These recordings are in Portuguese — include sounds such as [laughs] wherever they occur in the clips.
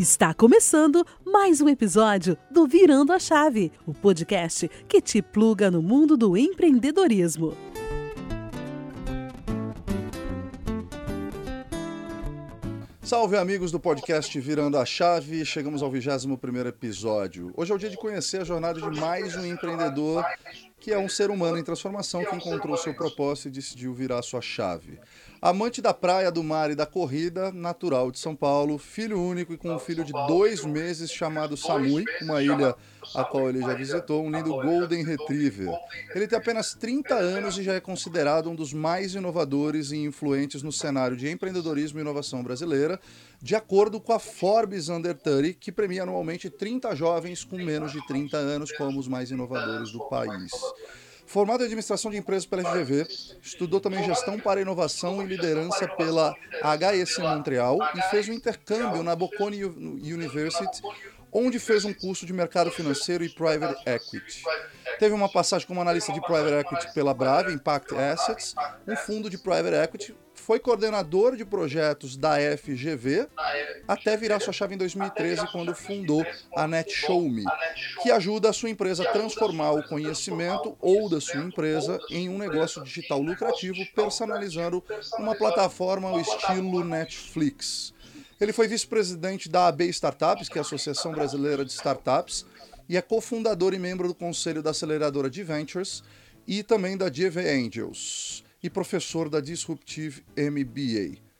Está começando mais um episódio do Virando a Chave, o podcast que te pluga no mundo do empreendedorismo. Salve amigos do podcast Virando a Chave, chegamos ao 21º episódio. Hoje é o dia de conhecer a jornada de mais um empreendedor que é um ser humano em transformação que encontrou seu propósito e decidiu virar sua chave. Amante da praia, do mar e da corrida, natural de São Paulo, filho único e com um filho de dois meses chamado Samui, uma ilha a qual ele já visitou, um lindo Golden Retriever. Ele tem apenas 30 anos e já é considerado um dos mais inovadores e influentes no cenário de empreendedorismo e inovação brasileira, de acordo com a Forbes Under 30, que premia anualmente 30 jovens com menos de 30 anos como os mais inovadores do país. Formado em administração de empresas pela FGV, estudou também gestão para inovação e liderança pela HEC Montreal e fez um intercâmbio na Bocconi University, onde fez um curso de mercado financeiro e private equity. Teve uma passagem como analista de private equity pela Brave Impact Assets, um fundo de private equity foi coordenador de projetos da FGV até virar sua chave em 2013, quando fundou a NetShowMe, que ajuda a sua empresa a transformar o conhecimento ou da sua empresa em um negócio digital lucrativo, personalizando uma plataforma ao estilo Netflix. Ele foi vice-presidente da AB Startups, que é a Associação Brasileira de Startups, e é cofundador e membro do conselho da aceleradora de Ventures e também da GV Angels e professor da Disruptive MBA.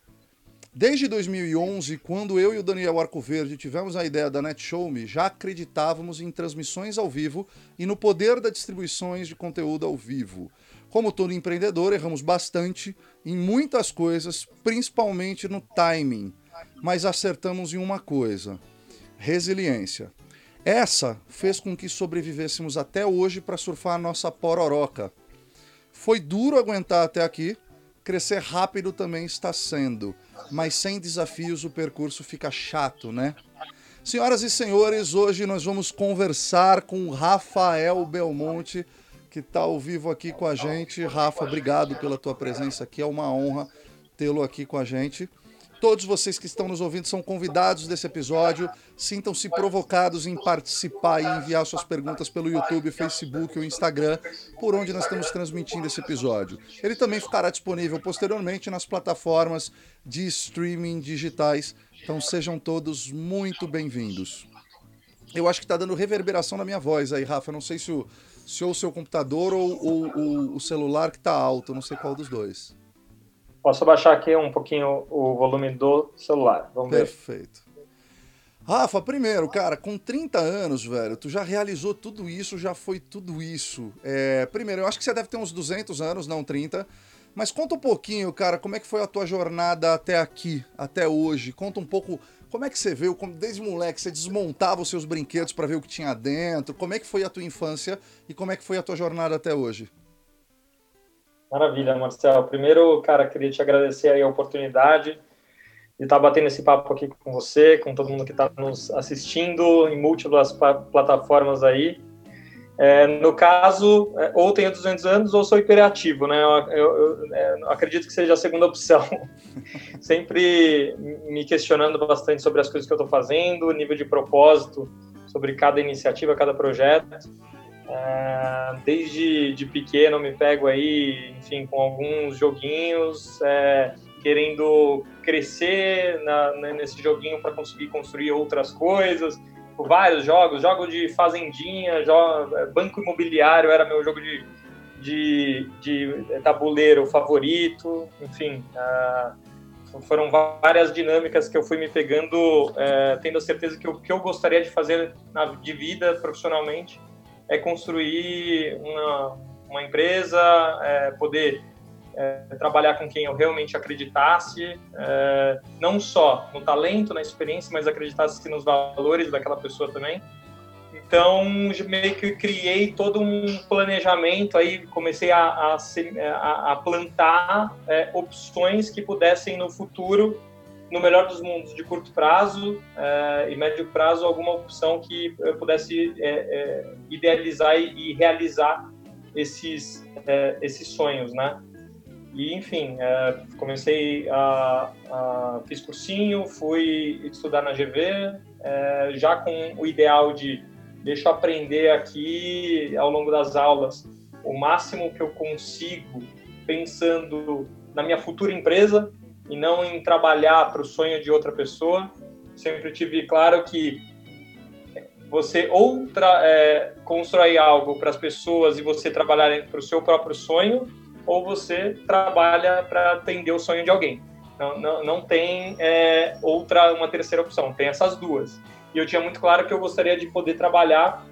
Desde 2011, quando eu e o Daniel Arcoverde tivemos a ideia da NetShowMe, já acreditávamos em transmissões ao vivo e no poder das distribuições de conteúdo ao vivo. Como todo empreendedor, erramos bastante em muitas coisas, principalmente no timing, mas acertamos em uma coisa: resiliência. Essa fez com que sobrevivêssemos até hoje para surfar a nossa pororoca, foi duro aguentar até aqui, crescer rápido também está sendo, mas sem desafios o percurso fica chato, né? Senhoras e senhores, hoje nós vamos conversar com Rafael Belmonte, que está ao vivo aqui com a gente. Rafa, obrigado pela tua presença aqui, é uma honra tê-lo aqui com a gente. Todos vocês que estão nos ouvindo são convidados desse episódio. Sintam-se provocados em participar e enviar suas perguntas pelo YouTube, Facebook ou Instagram, por onde nós estamos transmitindo esse episódio. Ele também ficará disponível posteriormente nas plataformas de streaming digitais. Então sejam todos muito bem-vindos. Eu acho que está dando reverberação na minha voz aí, Rafa. não sei se o, se o seu computador ou, ou, ou o celular que está alto, não sei qual dos dois. Posso baixar aqui um pouquinho o volume do celular. Vamos Perfeito. ver. Rafa, primeiro, cara, com 30 anos, velho, tu já realizou tudo isso, já foi tudo isso. É, primeiro, eu acho que você deve ter uns 200 anos, não 30. Mas conta um pouquinho, cara, como é que foi a tua jornada até aqui, até hoje? Conta um pouco como é que você viu, como desde moleque você desmontava os seus brinquedos para ver o que tinha dentro. Como é que foi a tua infância e como é que foi a tua jornada até hoje? Maravilha, Marcelo. Primeiro, cara, queria te agradecer aí a oportunidade de estar batendo esse papo aqui com você, com todo mundo que está nos assistindo em múltiplas plataformas aí. É, no caso, é, ou tenho 200 anos ou sou hiperativo, né? Eu, eu, eu, é, acredito que seja a segunda opção. [laughs] Sempre me questionando bastante sobre as coisas que eu estou fazendo, nível de propósito sobre cada iniciativa, cada projeto. É, desde de pequeno me pego aí, enfim, com alguns joguinhos, é, querendo crescer na, nesse joguinho para conseguir construir outras coisas. Vários jogos, jogo de fazendinha, jogo, é, banco imobiliário era meu jogo de, de, de tabuleiro favorito, enfim. Uh, foram várias dinâmicas que eu fui me pegando, é, tendo a certeza que o que eu gostaria de fazer na, de vida profissionalmente é construir uma, uma empresa, é, poder é, trabalhar com quem eu realmente acreditasse, é, não só no talento, na experiência, mas acreditasse nos valores daquela pessoa também. Então, meio que criei todo um planejamento aí, comecei a, a, a plantar é, opções que pudessem no futuro no melhor dos mundos, de curto prazo é, e médio prazo, alguma opção que eu pudesse é, idealizar e, e, realizar esses, esses sonhos, né? E, enfim, comecei a, a, fiz cursinho, fui estudar na GV, já com o ideal de deixa eu aprender aqui ao longo das aulas o máximo que eu consigo pensando na minha futura empresa e não em trabalhar para o sonho de outra pessoa. Sempre tive claro que você ou é, constrói algo para as pessoas e você trabalhar para o seu próprio sonho, ou você trabalha para atender o sonho de alguém. Não, não, não tem é, outra, uma terceira opção, tem essas duas. E eu tinha muito claro que eu gostaria de poder trabalhar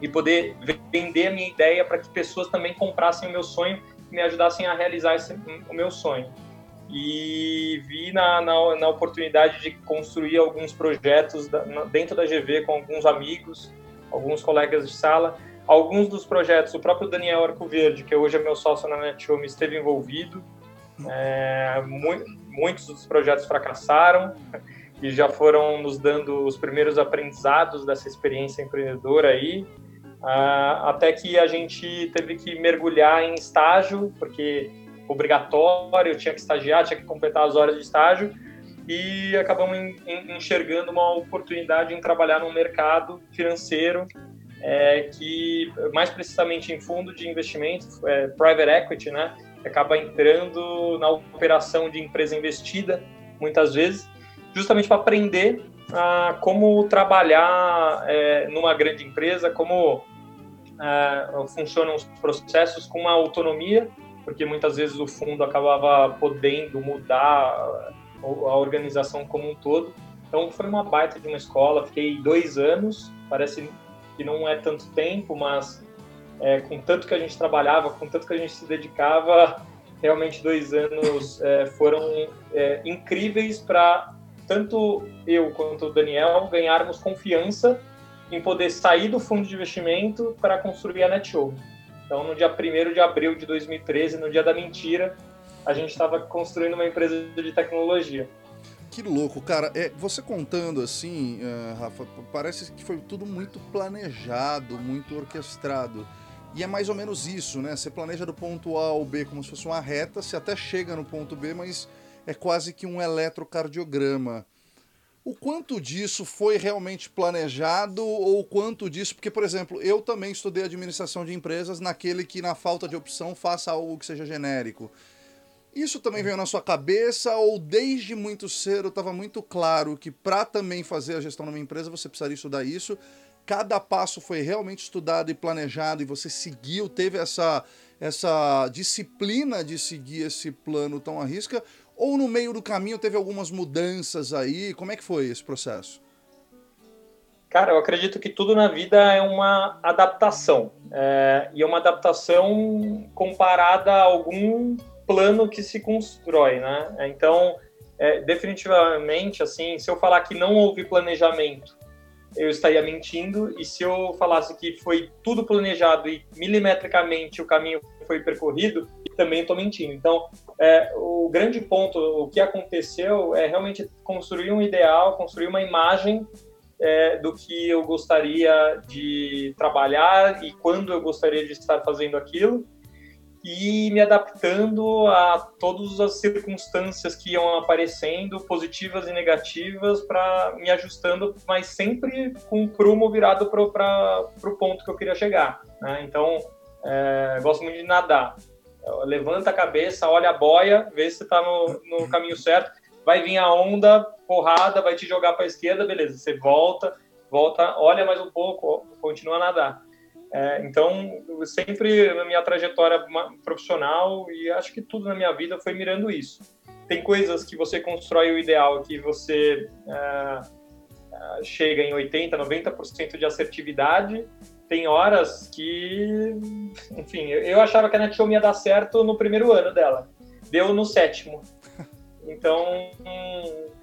e poder vender a minha ideia para que pessoas também comprassem o meu sonho e me ajudassem a realizar esse, o meu sonho. E vi na, na, na oportunidade de construir alguns projetos dentro da GV com alguns amigos, alguns colegas de sala. Alguns dos projetos, o próprio Daniel Arco Verde, que hoje é meu sócio na NetHome, esteve envolvido. É, muitos dos projetos fracassaram e já foram nos dando os primeiros aprendizados dessa experiência empreendedora aí, uh, até que a gente teve que mergulhar em estágio, porque obrigatório, tinha que estagiar, tinha que completar as horas de estágio, e acabamos enxergando uma oportunidade em trabalhar num mercado financeiro é, que, mais precisamente em fundo de investimento, é, private equity, né, acaba entrando na operação de empresa investida, muitas vezes, justamente para aprender a como trabalhar é, numa grande empresa, como é, funcionam os processos com uma autonomia, porque muitas vezes o fundo acabava podendo mudar a organização como um todo. Então foi uma baita de uma escola, fiquei dois anos, parece que não é tanto tempo, mas é, com tanto que a gente trabalhava, com tanto que a gente se dedicava, realmente dois anos é, foram é, incríveis para tanto eu quanto o Daniel ganharmos confiança em poder sair do fundo de investimento para construir a NetShow. Então, no dia 1 de abril de 2013, no dia da mentira, a gente estava construindo uma empresa de tecnologia. Que louco, cara. É, você contando assim, uh, Rafa, parece que foi tudo muito planejado, muito orquestrado. E é mais ou menos isso, né? Você planeja do ponto A ao B como se fosse uma reta, você até chega no ponto B, mas é quase que um eletrocardiograma. O quanto disso foi realmente planejado ou o quanto disso, porque, por exemplo, eu também estudei administração de empresas naquele que, na falta de opção, faça algo que seja genérico. Isso também veio na sua cabeça ou desde muito cedo estava muito claro que para também fazer a gestão de uma empresa você precisaria estudar isso? Cada passo foi realmente estudado e planejado e você seguiu, teve essa, essa disciplina de seguir esse plano tão à risca? Ou no meio do caminho teve algumas mudanças aí? Como é que foi esse processo? Cara, eu acredito que tudo na vida é uma adaptação. É, e é uma adaptação comparada a algum plano que se constrói, né? Então, é, definitivamente, assim, se eu falar que não houve planejamento, eu estaria mentindo. E se eu falasse que foi tudo planejado e milimetricamente o caminho foi percorrido, também estou mentindo. Então, é, o grande ponto, o que aconteceu é realmente construir um ideal, construir uma imagem é, do que eu gostaria de trabalhar e quando eu gostaria de estar fazendo aquilo e me adaptando a todas as circunstâncias que iam aparecendo, positivas e negativas, para me ajustando, mas sempre com o prumo virado para o ponto que eu queria chegar. Né? Então, é, gosto muito de nadar levanta a cabeça, olha a boia, vê se está no, no caminho certo. Vai vir a onda, porrada, vai te jogar para a esquerda, beleza. Você volta, volta, olha mais um pouco, continua a nadar. É, então, sempre na minha trajetória profissional e acho que tudo na minha vida foi mirando isso. Tem coisas que você constrói o ideal, que você é, é chega em 80, 90% de assertividade tem horas que, enfim, eu achava que a NetShow ia dar certo no primeiro ano dela. Deu no sétimo. Então,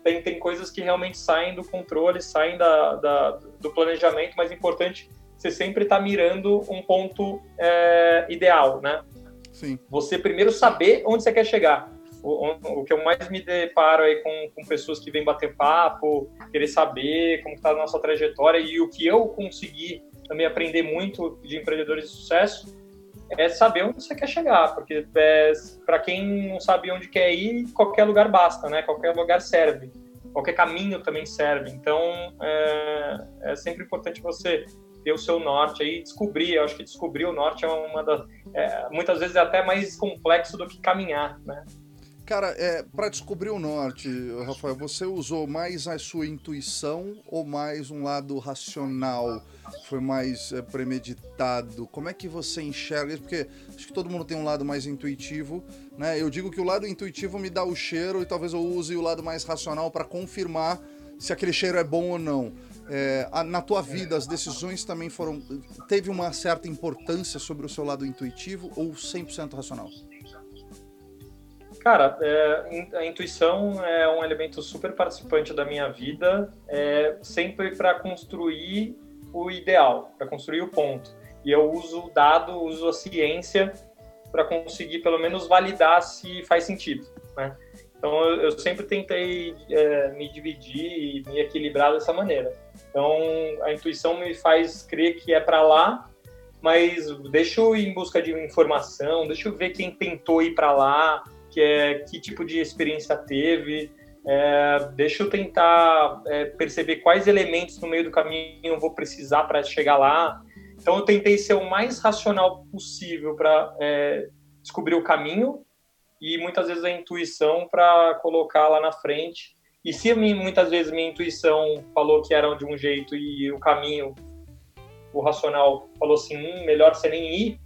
tem, tem coisas que realmente saem do controle, saem da, da do planejamento, mas é importante você sempre estar tá mirando um ponto é, ideal, né? Sim. Você primeiro saber onde você quer chegar. O, o, que eu mais me deparo aí com, com pessoas que vêm bater papo, querer saber como está a nossa trajetória e o que eu consegui também aprender muito de empreendedores de sucesso é saber onde você quer chegar, porque é, para quem não sabe onde quer ir, qualquer lugar basta, né? Qualquer lugar serve. qualquer caminho também serve. Então, é, é sempre importante você ter o seu norte aí, descobrir. Eu acho que descobrir o norte é uma das. É, muitas vezes é até mais complexo do que caminhar, né? Cara, é, para descobrir o norte, Rafael, você usou mais a sua intuição ou mais um lado racional? Foi mais é, premeditado? Como é que você enxerga isso? Porque acho que todo mundo tem um lado mais intuitivo, né? Eu digo que o lado intuitivo me dá o cheiro e talvez eu use o lado mais racional para confirmar se aquele cheiro é bom ou não. É, a, na tua vida, as decisões também foram. Teve uma certa importância sobre o seu lado intuitivo ou 100% racional? Cara, é, a intuição é um elemento super participante da minha vida, é, sempre para construir o ideal, para construir o ponto. E eu uso o dado, uso a ciência para conseguir pelo menos validar se faz sentido, né? Então eu, eu sempre tentei é, me dividir e me equilibrar dessa maneira. Então a intuição me faz crer que é para lá, mas deixa eu ir em busca de informação, deixa eu ver quem tentou ir para lá, que é que tipo de experiência teve. É, deixa eu tentar é, perceber quais elementos no meio do caminho eu vou precisar para chegar lá. Então eu tentei ser o mais racional possível para é, descobrir o caminho e muitas vezes a intuição para colocar lá na frente. E se muitas vezes minha intuição falou que era de um jeito e o caminho, o racional falou assim, hum, melhor você nem ir,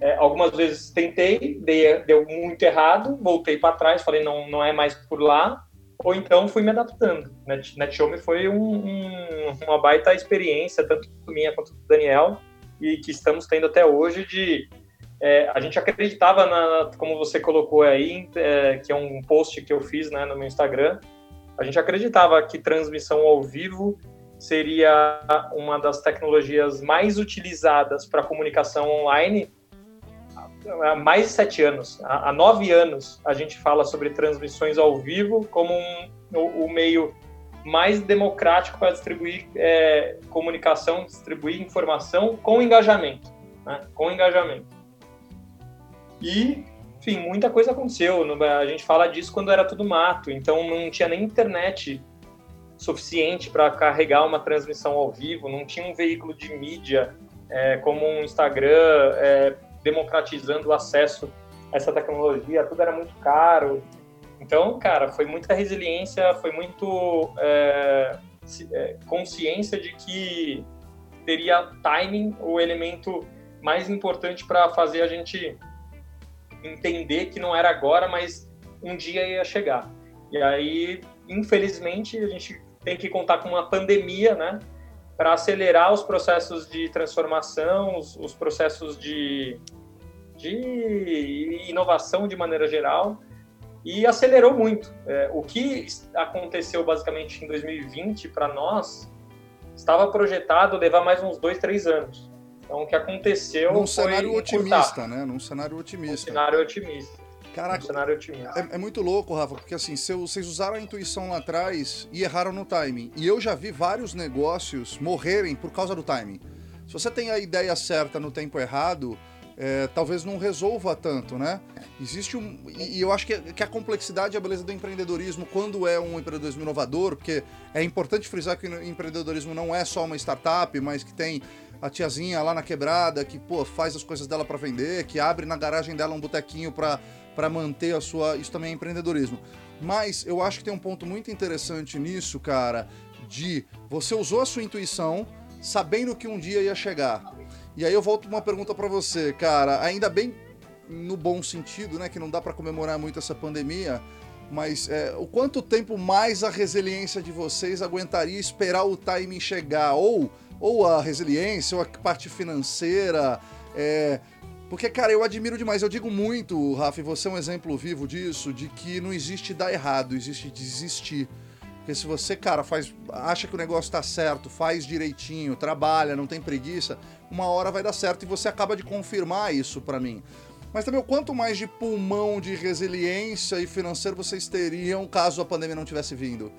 é, algumas vezes tentei, dei, deu muito errado, voltei para trás, falei não, não é mais por lá, ou então fui me adaptando. Net, NetShowme foi um, um, uma baita experiência, tanto minha quanto do Daniel, e que estamos tendo até hoje de é, a gente acreditava na, como você colocou aí, é, que é um post que eu fiz né, no meu Instagram, a gente acreditava que transmissão ao vivo seria uma das tecnologias mais utilizadas para comunicação online há mais de sete anos, há, nove anos, a gente fala sobre transmissões ao vivo como um, o, o meio mais democrático para distribuir é, comunicação, distribuir informação com engajamento, né? com engajamento. E, enfim, muita coisa aconteceu. A gente fala disso quando era tudo mato, então não tinha nem internet suficiente para carregar uma transmissão ao vivo, não tinha um veículo de mídia é, como um Instagram é, democratizando o acesso a essa tecnologia, tudo era muito caro. Então, cara, foi muita resiliência, foi muito é, é, consciência de que teria timing o elemento mais importante para fazer a gente entender que não era agora, mas um dia ia chegar. E aí, infelizmente, a gente tem que contar com uma pandemia, né? Para acelerar os processos de transformação, os, os processos de, de, inovação de maneira geral, e acelerou muito. É, o que aconteceu basicamente em 2020 para nós estava projetado levar mais uns dois, três anos. Então, o que aconteceu Num cenário otimista, né? Num cenário otimista. Num cenário otimista. Caraca, é, é, muito louco, Rafa, porque assim, vocês usaram a intuição lá atrás e erraram no timing. E eu já vi vários negócios morrerem por causa do timing. Se você tem a ideia certa no tempo errado, é, talvez não resolva tanto, né? Existe um. E, eu acho que, que a complexidade e a beleza do empreendedorismo, quando é um empreendedorismo inovador, porque é importante frisar que o empreendedorismo não é só uma startup, mas que tem a tiazinha lá na quebrada que, pô, faz as coisas dela para vender, que abre na garagem dela um botequinho para para manter a sua. Isso também é empreendedorismo. Mas eu acho que tem um ponto muito interessante nisso, cara, de você usou a sua intuição sabendo que um dia ia chegar. E aí eu volto uma pergunta para você, cara, ainda bem no bom sentido, né, que não dá para comemorar muito essa pandemia, mas é, o quanto tempo mais a resiliência de vocês aguentaria esperar o timing chegar? Ou, ou a resiliência, ou a parte financeira, é, porque, cara, eu admiro demais. Eu digo muito, Rafa, e você é um exemplo vivo disso, de que não existe dar errado, existe desistir. Porque se você, cara, faz, acha que o negócio tá certo, faz direitinho, trabalha, não tem preguiça, uma hora vai dar certo e você acaba de confirmar isso para mim. Mas também o quanto mais de pulmão, de resiliência e financeiro vocês teriam caso a pandemia não tivesse vindo?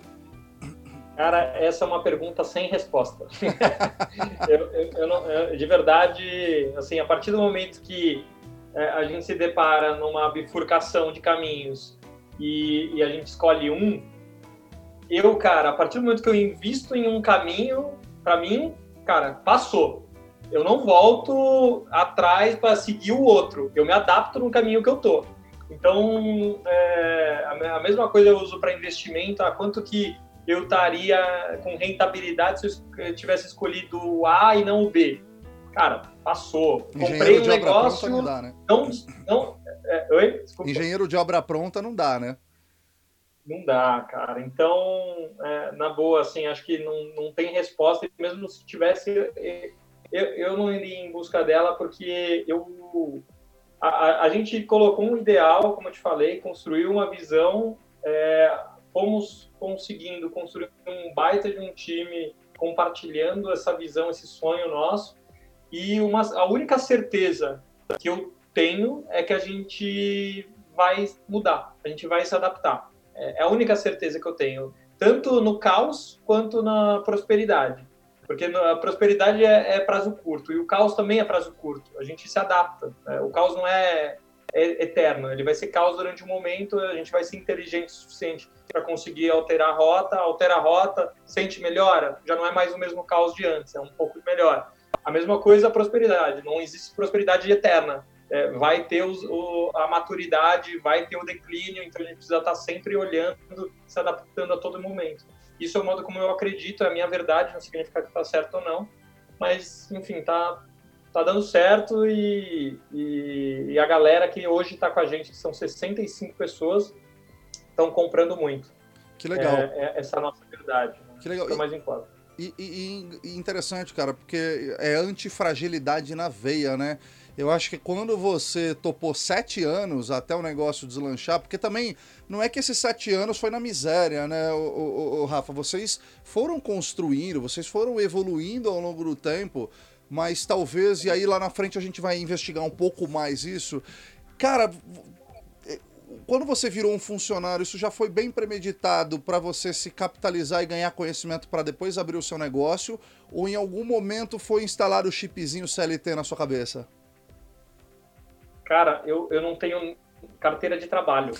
Cara, essa é uma pergunta sem resposta. [laughs] eu, eu, eu não, eu, de verdade, assim, a partir do momento que é, a gente se depara numa bifurcação de caminhos e, e, a gente escolhe um, eu, cara, a partir do momento que eu invisto em um caminho, para mim, cara, passou. Eu não volto atrás para seguir o outro. Eu me adapto no caminho que eu tô. Então, é, a mesma coisa eu uso para investimento. A quanto que eu estaria com rentabilidade se eu tivesse escolhido o A e não o B? Cara, passou. Comprei um negócio. Não, dá, né? não, não é, oi? Engenheiro de obra pronta não dá, né? Não dá, cara. Então, é, na boa, assim, acho que não, não tem resposta. Mesmo se tivesse, eu, eu não iria em busca dela, porque eu a, a gente colocou um ideal, como eu te falei, construiu uma visão, é, fomos conseguindo construir um baita de um time compartilhando essa visão, esse sonho nosso. E uma, a única certeza que eu tenho é que a gente vai mudar, a gente vai se adaptar. É, é a única certeza que eu tenho, tanto no caos quanto na prosperidade. Porque a prosperidade é, é prazo curto e o caos também é prazo curto. A gente se adapta. Né? O caos não é, é, eterno, ele vai ser caos durante um momento, a gente vai ser inteligente o suficiente para conseguir alterar a rota, altera a rota, sente melhora, já não é mais o mesmo caos de antes, é um pouco melhor. A mesma coisa a prosperidade, não existe prosperidade eterna é, vai ter os, o, a maturidade, vai ter o declínio, então a gente precisa estar sempre olhando, se adaptando a todo momento. Isso é o modo como eu acredito, é a minha verdade, não significa que está certo ou não, mas, enfim, tá, tá dando certo e, e, e a galera que hoje está com a gente, que são 65 pessoas, estão comprando muito. Que legal. É, é essa é a nossa verdade. Né? Que legal. Mais importa. E, e, e, interessante, cara, porque é antifragilidade na veia, né? Eu acho que quando você topou sete anos até o negócio deslanchar, porque também não é que esses sete anos foi na miséria, né, o, o, o Rafa? Vocês foram construindo, vocês foram evoluindo ao longo do tempo, mas talvez, e aí lá na frente a gente vai investigar um pouco mais isso. Cara, quando você virou um funcionário, isso já foi bem premeditado para você se capitalizar e ganhar conhecimento para depois abrir o seu negócio? Ou em algum momento foi instalado o chipzinho CLT na sua cabeça? Cara, eu, eu não tenho carteira de trabalho.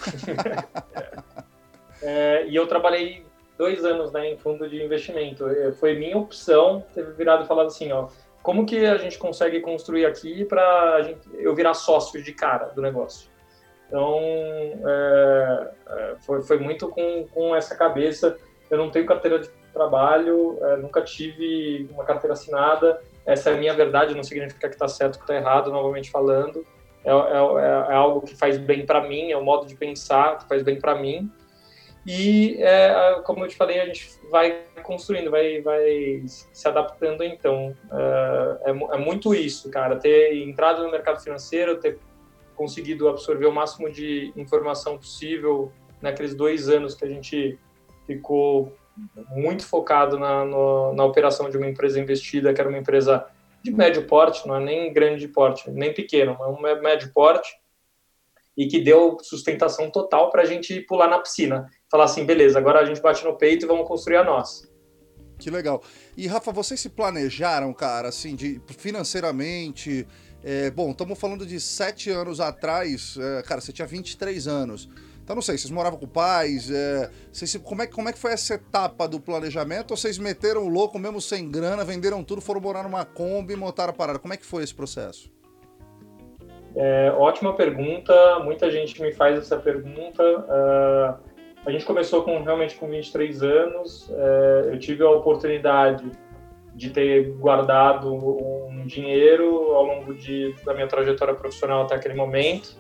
[laughs] é, e eu trabalhei dois anos né, em fundo de investimento. É, foi minha opção ter virado e falado assim, ó, como que a gente consegue construir aqui para eu virar sócio de cara do negócio? Então, é, é, foi, foi muito com, com essa cabeça. Eu não tenho carteira de trabalho, é, nunca tive uma carteira assinada. Essa é a minha verdade, não significa que está certo, que está errado, novamente falando é, é, é algo que faz bem para mim, é um modo de pensar que faz bem para mim. E, é, como eu te falei, a gente vai construindo, vai, vai se adaptando. Então, é, é, é muito isso, cara. Ter entrado no mercado financeiro, ter conseguido absorver o máximo de informação possível naqueles dois anos que a gente ficou muito focado na, no, na operação de uma empresa investida, que era uma empresa de médio porte, não é nem grande porte, nem pequeno, é um médio porte, e que deu sustentação total para a gente pular na piscina. Falar assim, beleza, agora a gente bate no peito e vamos construir a nossa. Que legal. E Rafa, vocês se planejaram, cara, assim, de financeiramente? É, bom, estamos falando de sete anos atrás, é, cara, você tinha 23 anos. Então, não sei, vocês moravam com pais? É, vocês, como, é, como é que foi essa etapa do planejamento? Ou vocês meteram o louco mesmo sem grana, venderam tudo, foram morar numa Kombi e montaram a parada? Como é que foi esse processo? É, ótima pergunta, muita gente me faz essa pergunta. Uh, a gente começou com realmente com 23 anos. Uh, eu tive a oportunidade de ter guardado um dinheiro ao longo de, da minha trajetória profissional até aquele momento.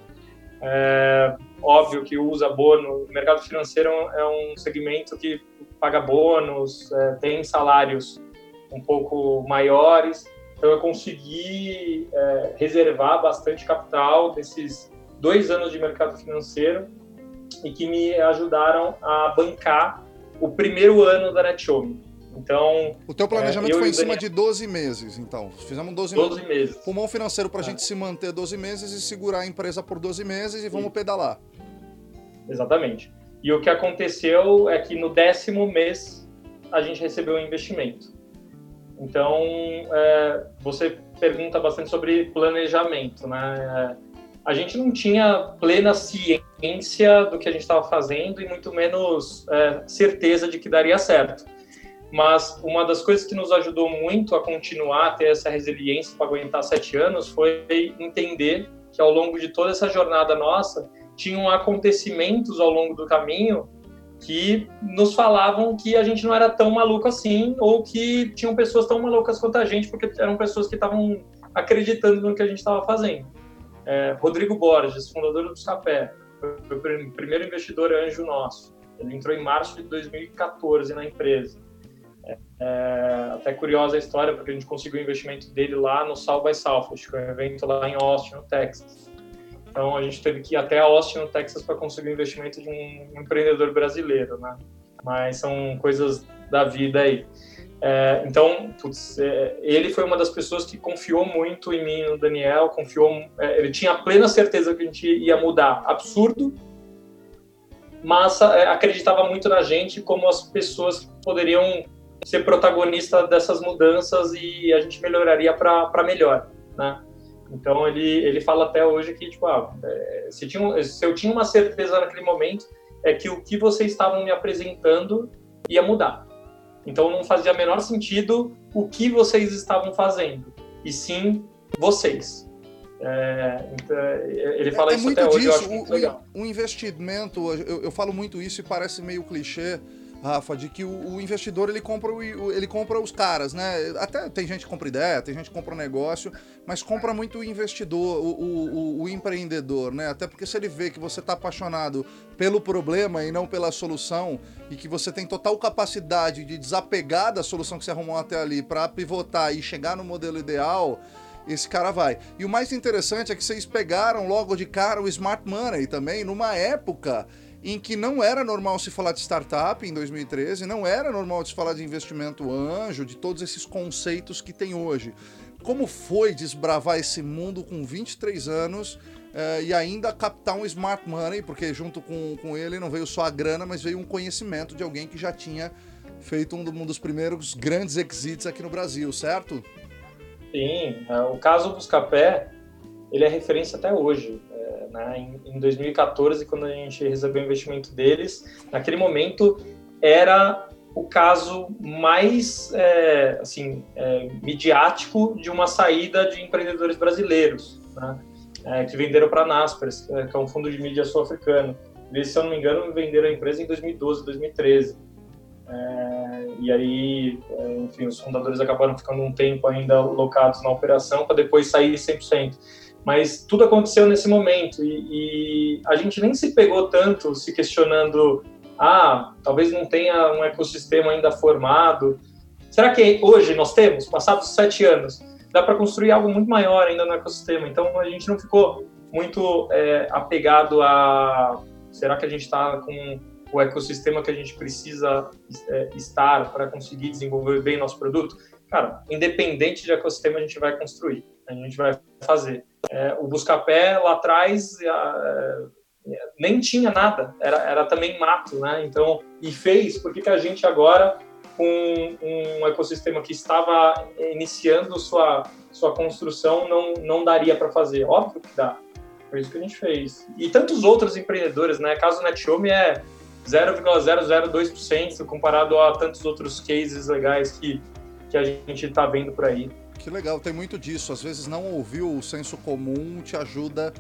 É, óbvio que usa bônus. O mercado financeiro é um segmento que paga bônus, é, tem salários um pouco maiores. Então, eu consegui é, reservar bastante capital desses dois anos de mercado financeiro e que me ajudaram a bancar o primeiro ano da NetHome. Então. O teu planejamento é, foi em cima de 12 meses, então. Fizemos 12, 12 meses. Pulmão financeiro para a é. gente se manter 12 meses e segurar a empresa por 12 meses e vamos Sim. pedalar. Exatamente. E o que aconteceu é que no décimo mês a gente recebeu um investimento. Então, é, você pergunta bastante sobre planejamento, né? a gente não tinha plena ciência do que a gente estava fazendo e muito menos é, certeza de que daria certo. Mas uma das coisas que nos ajudou muito a continuar a ter essa resiliência para aguentar sete anos foi entender que ao longo de toda essa jornada nossa tinham acontecimentos ao longo do caminho que nos falavam que a gente não era tão maluco assim ou que tinham pessoas tão malucas quanto a gente porque eram pessoas que estavam acreditando no que a gente estava fazendo. É, Rodrigo Borges, fundador do Buscapé, foi o primeiro investidor anjo nosso. Ele entrou em março de 2014 na empresa. É, é, até curiosa a história, porque a gente conseguiu o investimento dele lá no South by Southwest, que é um evento lá em Austin, no Texas. Então a gente teve que ir até Austin, no Texas, para conseguir o investimento de um empreendedor brasileiro, né? Mas são coisas da vida aí. É, então, putz, é, ele foi uma das pessoas que confiou muito em mim, no Daniel, confiou, é, ele tinha plena certeza que a gente ia mudar. Absurdo, mas é, acreditava muito na gente como as pessoas poderiam ser protagonista dessas mudanças e a gente melhoraria para melhor, né? Então ele ele fala até hoje que tipo, ah, é, se, tinha, se eu tinha uma certeza naquele momento é que o que vocês estavam me apresentando ia mudar. Então não fazia menor sentido o que vocês estavam fazendo, e sim vocês. É, então, ele fala é, isso até hoje, disso. eu acho muito o, legal. O investimento, eu, eu falo muito isso e parece meio clichê, Rafa, de que o, o, investidor ele compra, o, ele compra os caras, né? Até tem gente que compra ideia, tem gente que compra um negócio, mas compra muito o investidor, o, o, empreendedor, né? Até porque se ele vê que você está apaixonado pelo problema e não pela solução, e que você tem total capacidade de desapegar da solução que você arrumou até ali para pivotar e chegar no modelo ideal, esse cara vai. E o mais interessante é que vocês pegaram logo de cara o Smart Money também, numa época em que não era normal se falar de startup em 2013, não era normal se falar de investimento anjo, de todos esses conceitos que tem hoje. Como foi desbravar esse mundo com 23 anos uh, e ainda captar um smart money, porque junto com, com ele não veio só a grana, mas veio um conhecimento de alguém que já tinha feito um, um dos primeiros grandes exits aqui no Brasil, certo? Sim, é, o caso Buscapé, ele é referência até hoje. Né? Em, em 2014, quando a gente recebeu o investimento deles, naquele momento era o caso mais é, assim é, midiático de uma saída de empreendedores brasileiros, né? é, que venderam para a Naspers, é, que é um fundo de mídia sul-africano. Eles, se eu não me engano, venderam a empresa em 2012, 2013. É, e aí, é, enfim, os fundadores acabaram ficando um tempo ainda locados na operação para depois sair 100%. Mas tudo aconteceu nesse momento e, e, a gente nem se pegou tanto se questionando, ah, talvez não tenha um ecossistema ainda formado. Será que hoje nós temos, passados sete anos, dá para construir algo muito maior ainda no ecossistema? Então a gente não ficou muito é, apegado a, será que a gente está com o ecossistema que a gente precisa é, estar para conseguir desenvolver bem nosso produto? Cara, independente de ecossistema a gente vai construir, a gente vai fazer. É, o Buscapé lá atrás é, nem tinha nada, era, era também mato, né? Então, e fez, por que a gente agora, com um ecossistema que estava iniciando sua, sua construção, não, não daria para fazer? Óbvio que dá. Foi isso que a gente fez. E tantos outros empreendedores, né? Caso Netiome é 0,002% comparado a tantos outros cases legais que, que a gente está vendo por aí. Que legal, tem muito disso. Às vezes não ouvir o senso comum te ajuda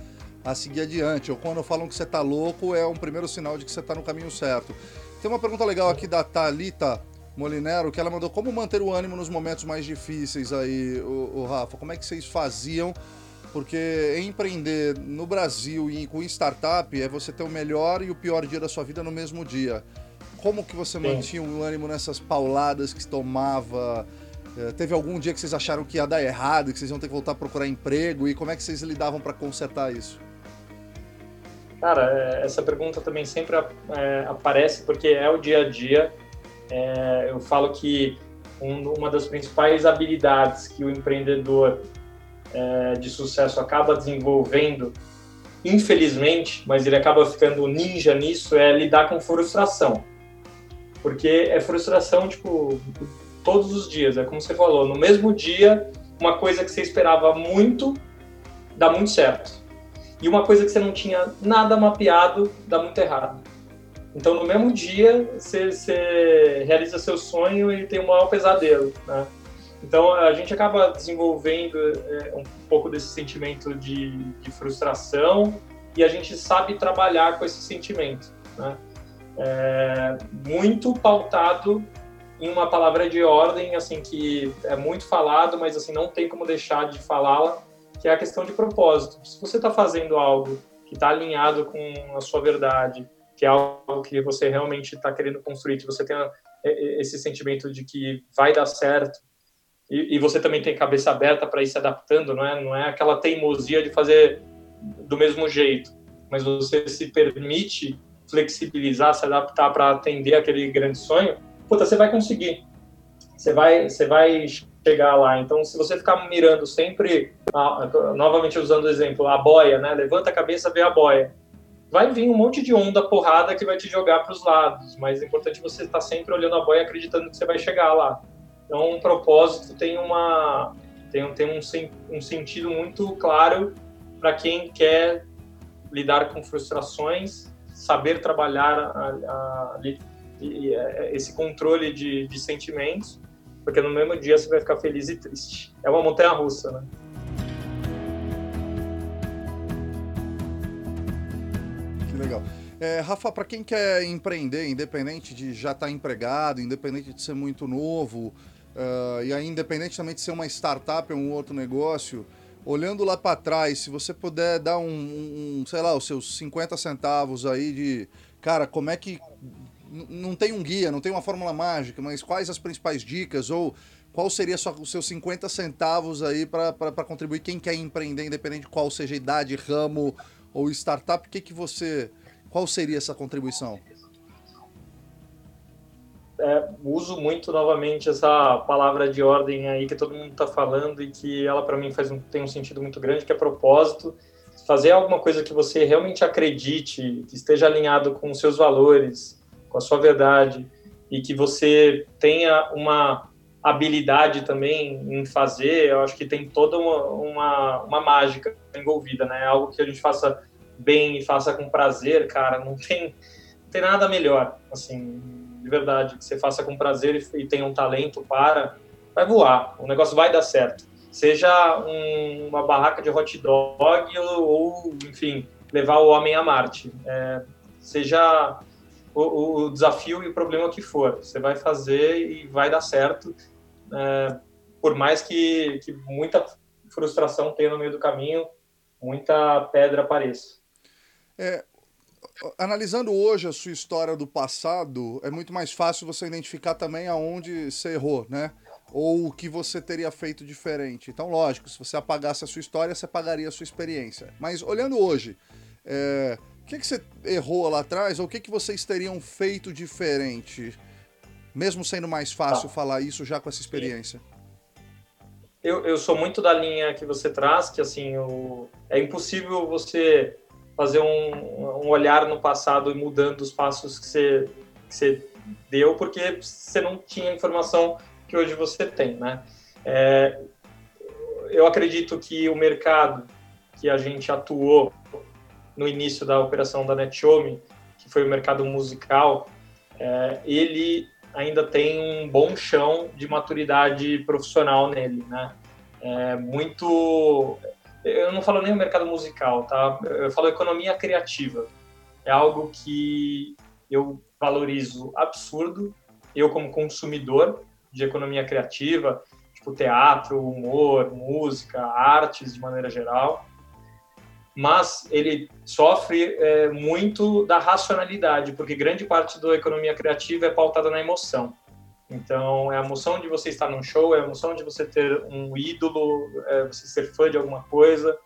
a seguir adiante. Ou quando falam que você tá louco, é um primeiro sinal de que você tá no caminho certo. Tem uma pergunta legal aqui da Thalita Molinero, que ela mandou como manter o ânimo nos momentos mais difíceis aí, o, o Rafa. Como é que vocês faziam? Porque empreender no Brasil e com startup é você ter o melhor e o pior dia da sua vida no mesmo dia. Como que você Sim. mantinha o ânimo nessas pauladas que tomava? É, teve algum dia que vocês acharam que ia dar errado, que vocês iam ter que voltar a procurar emprego? E como é que vocês lidavam para consertar isso? Cara, é, essa pergunta também sempre é, aparece porque é o dia a dia. Eu falo que um, uma das principais habilidades que o empreendedor de sucesso acaba desenvolvendo, infelizmente, mas ele acaba ficando ninja nisso, é lidar com frustração. Porque é frustração, tipo, todos os dias. É como você falou, no mesmo dia, uma coisa que você esperava muito dá muito certo. E uma coisa que você não tinha nada mapeado dá muito errado. Então, no mesmo dia, você, você realiza seu sonho e tem um maior pesadelo, né? Então, a gente acaba desenvolvendo é, um pouco desse sentimento de, de, frustração e a gente sabe trabalhar com esse sentimento, né? É, muito pautado em uma palavra de ordem, assim, que é muito falado, mas, assim, não tem como deixar de falá-la, que é a questão de propósito. Se você está fazendo algo que está alinhado com a sua verdade, que é algo que você realmente está querendo construir, que você tem esse sentimento de que vai dar certo, e, e você também tem cabeça aberta para ir se adaptando, não é? Não é aquela teimosia de fazer do mesmo jeito, mas você se permite flexibilizar, se adaptar para atender aquele grande sonho, puta, você vai conseguir. Você vai, você vai chegar lá. Então, se você ficar mirando sempre, novamente usando o exemplo, a boia, né? Levanta a cabeça, vê a boia vai vir um monte de onda porrada que vai te jogar para os lados, mas é importante você estar tá sempre olhando a boia acreditando que você vai chegar lá. Então, um propósito tem uma tem, tem um, um sentido muito claro para quem quer lidar com frustrações, saber trabalhar a, a, a, é, esse controle de, de sentimentos, porque no mesmo dia você vai ficar feliz e triste. É uma montanha russa, né? legal. É, Rafa, para quem quer empreender, independente de já estar tá empregado, independente de ser muito novo, uh, e aí independente também de ser uma startup ou um outro negócio, olhando lá para trás, se você puder dar um, um, sei lá, os seus 50 centavos aí de, cara, como é que não tem um guia, não tem uma fórmula mágica, mas quais as principais dicas ou qual seria só os seus 50 centavos aí para contribuir quem quer empreender, independente de qual seja a idade, ramo ou startup, que que você, qual seria essa contribuição? É, uso muito novamente essa palavra de ordem aí que todo mundo está falando e que ela para mim faz um, tem um sentido muito grande, que é propósito. Fazer alguma coisa que você realmente acredite, que esteja alinhado com os seus valores, com a sua verdade e que você tenha uma habilidade também em fazer, eu acho que tem toda uma, uma, uma mágica envolvida, né? Algo que a gente faça bem e faça com prazer, cara, não tem, não tem nada melhor, assim, de verdade, que você faça com prazer e, e tenha um talento para, vai voar, o negócio vai dar certo. Seja um, uma barraca de hot dog ou, ou, enfim, levar o homem a Marte. É, seja o, o, desafio e o problema que for, você vai fazer e vai dar certo é, por mais que, que muita frustração tenha no meio do caminho, muita pedra apareça. É, analisando hoje a sua história do passado, é muito mais fácil você identificar também aonde você errou, né? Ou o que você teria feito diferente. Então, lógico, se você apagasse a sua história, você apagaria a sua experiência. Mas olhando hoje, é, o que, que você errou lá atrás ou o que, que vocês teriam feito diferente? Mesmo sendo mais fácil tá. falar isso já com essa experiência. Eu, eu sou muito da linha que você traz, que assim, o, é impossível você fazer um, um olhar no passado e mudando os passos que você, que você deu, porque você não tinha a informação que hoje você tem, né? É, eu acredito que o mercado que a gente atuou no início da operação da Netshome, que foi o mercado musical, é, ele ainda tem um bom chão de maturidade profissional nele, né? É muito... Eu não falo nem o mercado musical, tá? Eu falo economia criativa. É algo que eu valorizo absurdo, eu como consumidor de economia criativa, tipo teatro, humor, música, artes de maneira geral, mas ele sofre é, muito da racionalidade, porque grande parte da economia criativa é pautada na emoção. Então, é a emoção de você estar num show, é a emoção de você ter um ídolo, é você ser fã de alguma coisa.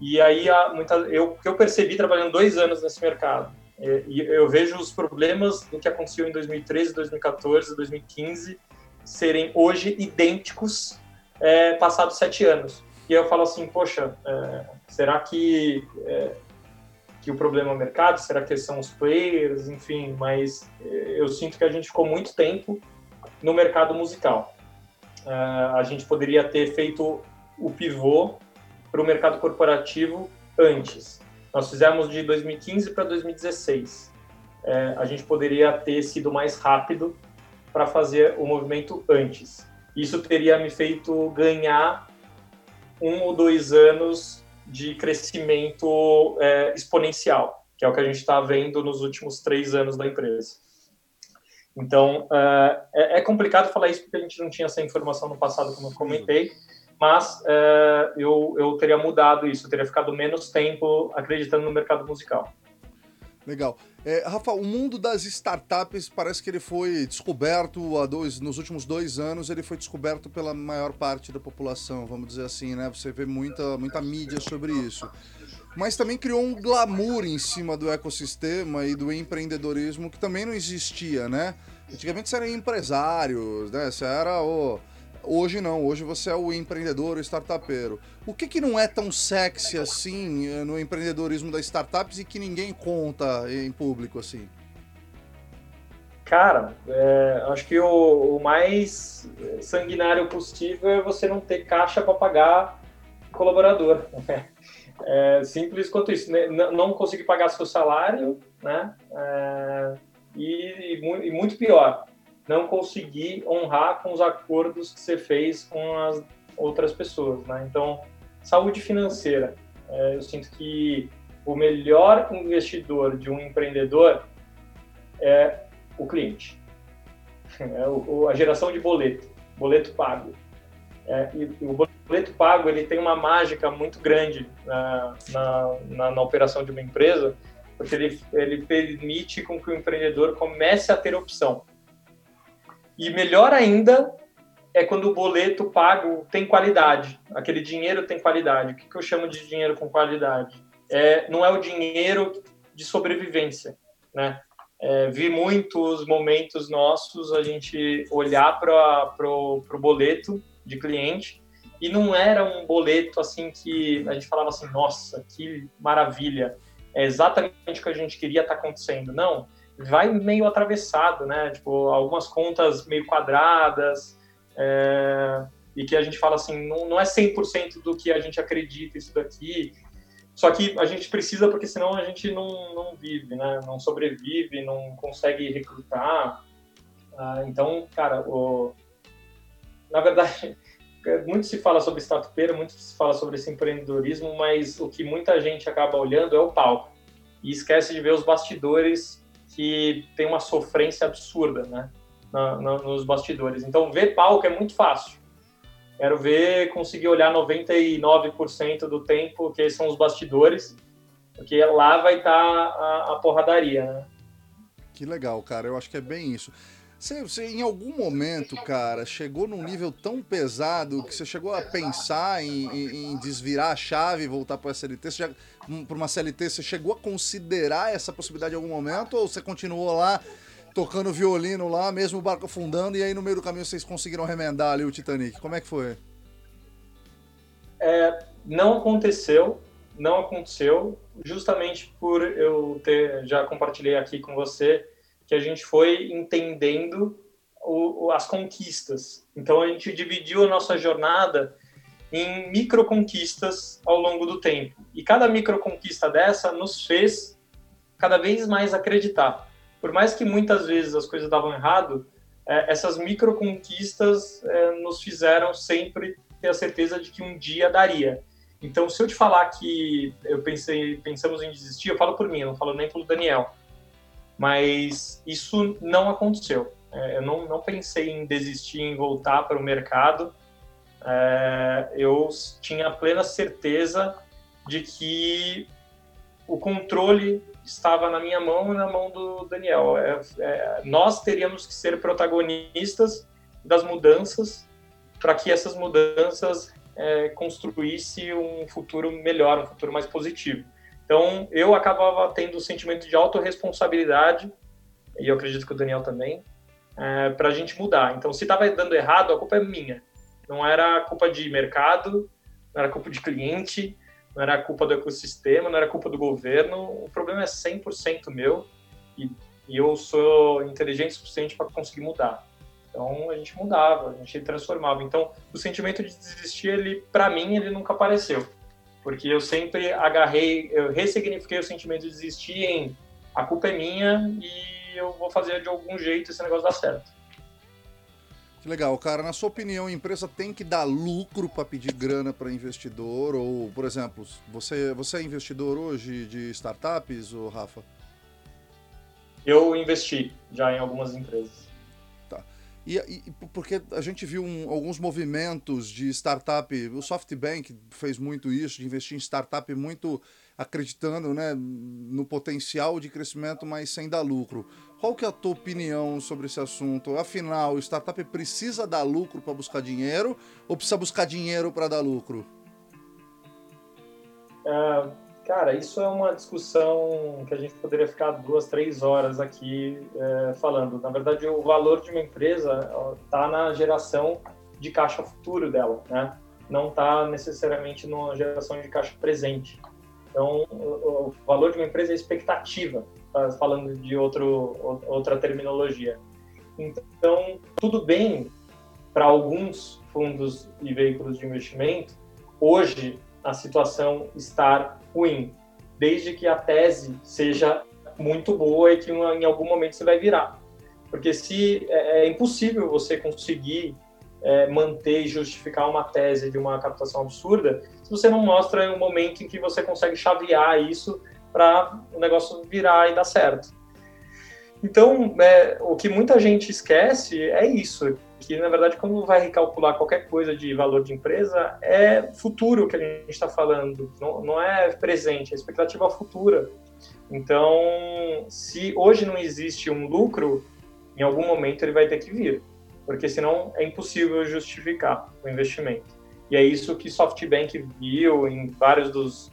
E aí, muita, eu, que eu percebi trabalhando dois anos nesse mercado, e eu vejo os problemas do que aconteceu em 2013, 2014, 2015 serem hoje idênticos é, passados sete anos. E eu falo assim, poxa, é, será que, é, que o problema é o mercado? Será que são os players? Enfim, mas é, eu sinto que a gente ficou muito tempo no mercado musical. É, a gente poderia ter feito o pivô para o mercado corporativo antes. Nós fizemos de 2015 para 2016. É, a gente poderia ter sido mais rápido para fazer o movimento antes. Isso teria me feito ganhar um ou dois anos de crescimento é, exponencial, que é o que a gente está vendo nos últimos três anos da empresa. Então, é, é, é, complicado falar isso porque a gente não tinha essa informação no passado, como eu comentei, mas é, eu, eu teria mudado isso, eu teria ficado menos tempo acreditando no mercado musical. Legal. É, Rafa, o mundo das startups parece que ele foi descoberto há dois, nos últimos dois anos, ele foi descoberto pela maior parte da população, vamos dizer assim, né? Você vê muita, muita mídia sobre isso. Mas também criou um glamour em cima do ecossistema e do empreendedorismo que também não existia, né? Antigamente você era empresário, né? Você era o Hoje não, hoje você é o empreendedor, o startupeiro. O que, que não é tão sexy assim eh, no empreendedorismo das startups e que ninguém conta em público assim? Cara, é, acho que o, o, mais sanguinário possível é você não ter caixa para pagar colaborador. [laughs] É, simples quanto isso. Né? Não conseguir pagar seu salário, né? É, e, e, muito pior, não conseguir honrar com os acordos que você fez com as outras pessoas, né? Então, saúde financeira. É, eu sinto que o melhor investidor de um empreendedor é o cliente. [laughs] É o, a geração de boleto, boleto pago. É, e, o boleto pago ele tem uma mágica muito grande na, na, na, na operação de uma empresa, porque ele, ele permite com que o empreendedor comece a ter opção. E melhor ainda é quando o boleto pago tem qualidade, aquele dinheiro tem qualidade. O que, que eu chamo de dinheiro com qualidade? É, não é o dinheiro de sobrevivência, né? É, vi muitos momentos nossos a gente olhar para o boleto de cliente e não era um boleto assim que a gente falava assim, nossa, que maravilha, é exatamente o que a gente queria estar tá acontecendo. Não, vai meio atravessado, né? Tipo, algumas contas meio quadradas, é, e que a gente fala assim, não, não é 100% do que a gente acredita isso daqui, só que a gente precisa porque senão a gente não, não vive, né? Não sobrevive, não consegue recrutar. Ah, então, cara, o... na verdade, [laughs] muito se fala sobre startupeiro, muito se fala sobre esse empreendedorismo, mas o que muita gente acaba olhando é o palco e esquece de ver os bastidores que tem uma sofrência absurda, né? Na, na, nos bastidores. Então, ver palco é muito fácil. Quero ver, conseguir olhar 99% do tempo, que são os bastidores, porque lá vai estar tá a, a porradaria, né? Que legal, cara. Eu acho que é bem isso. Você, você, em algum momento, cara, chegou num nível tão pesado que você chegou a pensar em, em, em desvirar a chave e voltar para a CLT? Você para uma CLT, você chegou a considerar essa possibilidade em algum momento ou você continuou lá tocando violino lá, mesmo o barco afundando, e aí no meio do caminho vocês conseguiram remendar ali o Titanic? Como é que foi? É, não aconteceu, não aconteceu, justamente por eu ter, já compartilhei aqui com você, que a gente foi entendendo o, as conquistas. Então a gente dividiu a nossa jornada em micro conquistas ao longo do tempo. E cada micro conquista dessa nos fez cada vez mais acreditar. Por mais que muitas vezes as coisas davam errado, é, essas micro conquistas é, nos fizeram sempre ter a certeza de que um dia daria. Então, se eu te falar que eu pensei, pensamos em desistir, eu falo por mim, eu não falo nem pelo Daniel mas isso não aconteceu. É, eu não, não pensei em desistir, em voltar para o mercado. É, eu tinha plena certeza de que o controle estava na minha mão e na mão do Daniel. É, é, nós teríamos que ser protagonistas das mudanças para que essas mudanças é, construísse um futuro melhor, um futuro mais positivo. Então, eu acabava tendo o sentimento de autorresponsabilidade, e eu acredito que o Daniel também, é, para a gente mudar. Então, se estava dando errado, a culpa é minha. Não era culpa de mercado, não era culpa de cliente, não era culpa do ecossistema, não era culpa do governo. O problema é 100% meu e, e eu sou inteligente o suficiente para conseguir mudar. Então, a gente mudava, a gente transformava. Então, o sentimento de desistir, ele, para mim, ele nunca apareceu. porque eu sempre agarrei, eu ressignifiquei o sentimento de desistir em a culpa é minha e eu vou fazer de algum jeito esse negócio dar certo. Que legal, cara. Na sua opinião, a empresa tem que dar lucro para pedir grana para investidor? Ou, por exemplo, você, você é investidor hoje de startups, ou Rafa? Eu investi já em algumas empresas. Tá. E, e porque a gente viu um, alguns movimentos de startup, o SoftBank fez muito isso, de investir em startup muito acreditando né, no potencial de crescimento, mas sem dar lucro. Qual que é a tua opinião sobre esse assunto? Afinal, startup precisa dar lucro para buscar dinheiro ou precisa buscar dinheiro para dar lucro? É, cara, isso é uma discussão que a gente poderia ficar duas, três horas aqui é, falando. Na verdade, o valor de uma empresa está na geração de caixa futuro dela, né? Não está necessariamente na geração de caixa presente. Então, o, valor de uma empresa é expectativa, falando de outro, outra terminologia. Então, tudo bem para alguns fundos e veículos de investimento, hoje a situação estar ruim, desde que a tese seja muito boa e que em algum momento você vai virar. Porque se é, é impossível você conseguir é, manter e justificar uma tese de uma captação absurda se você não mostra um momento em que você consegue chavear isso para o negócio virar e dar certo. Então, é, o que muita gente esquece é isso, que na verdade quando vai recalcular qualquer coisa de valor de empresa, é futuro que a gente está falando, não, não é presente, é expectativa futura. Então, se hoje não existe um lucro, em algum momento ele vai ter que vir porque senão é impossível justificar o investimento. E é isso que SoftBank viu em vários dos,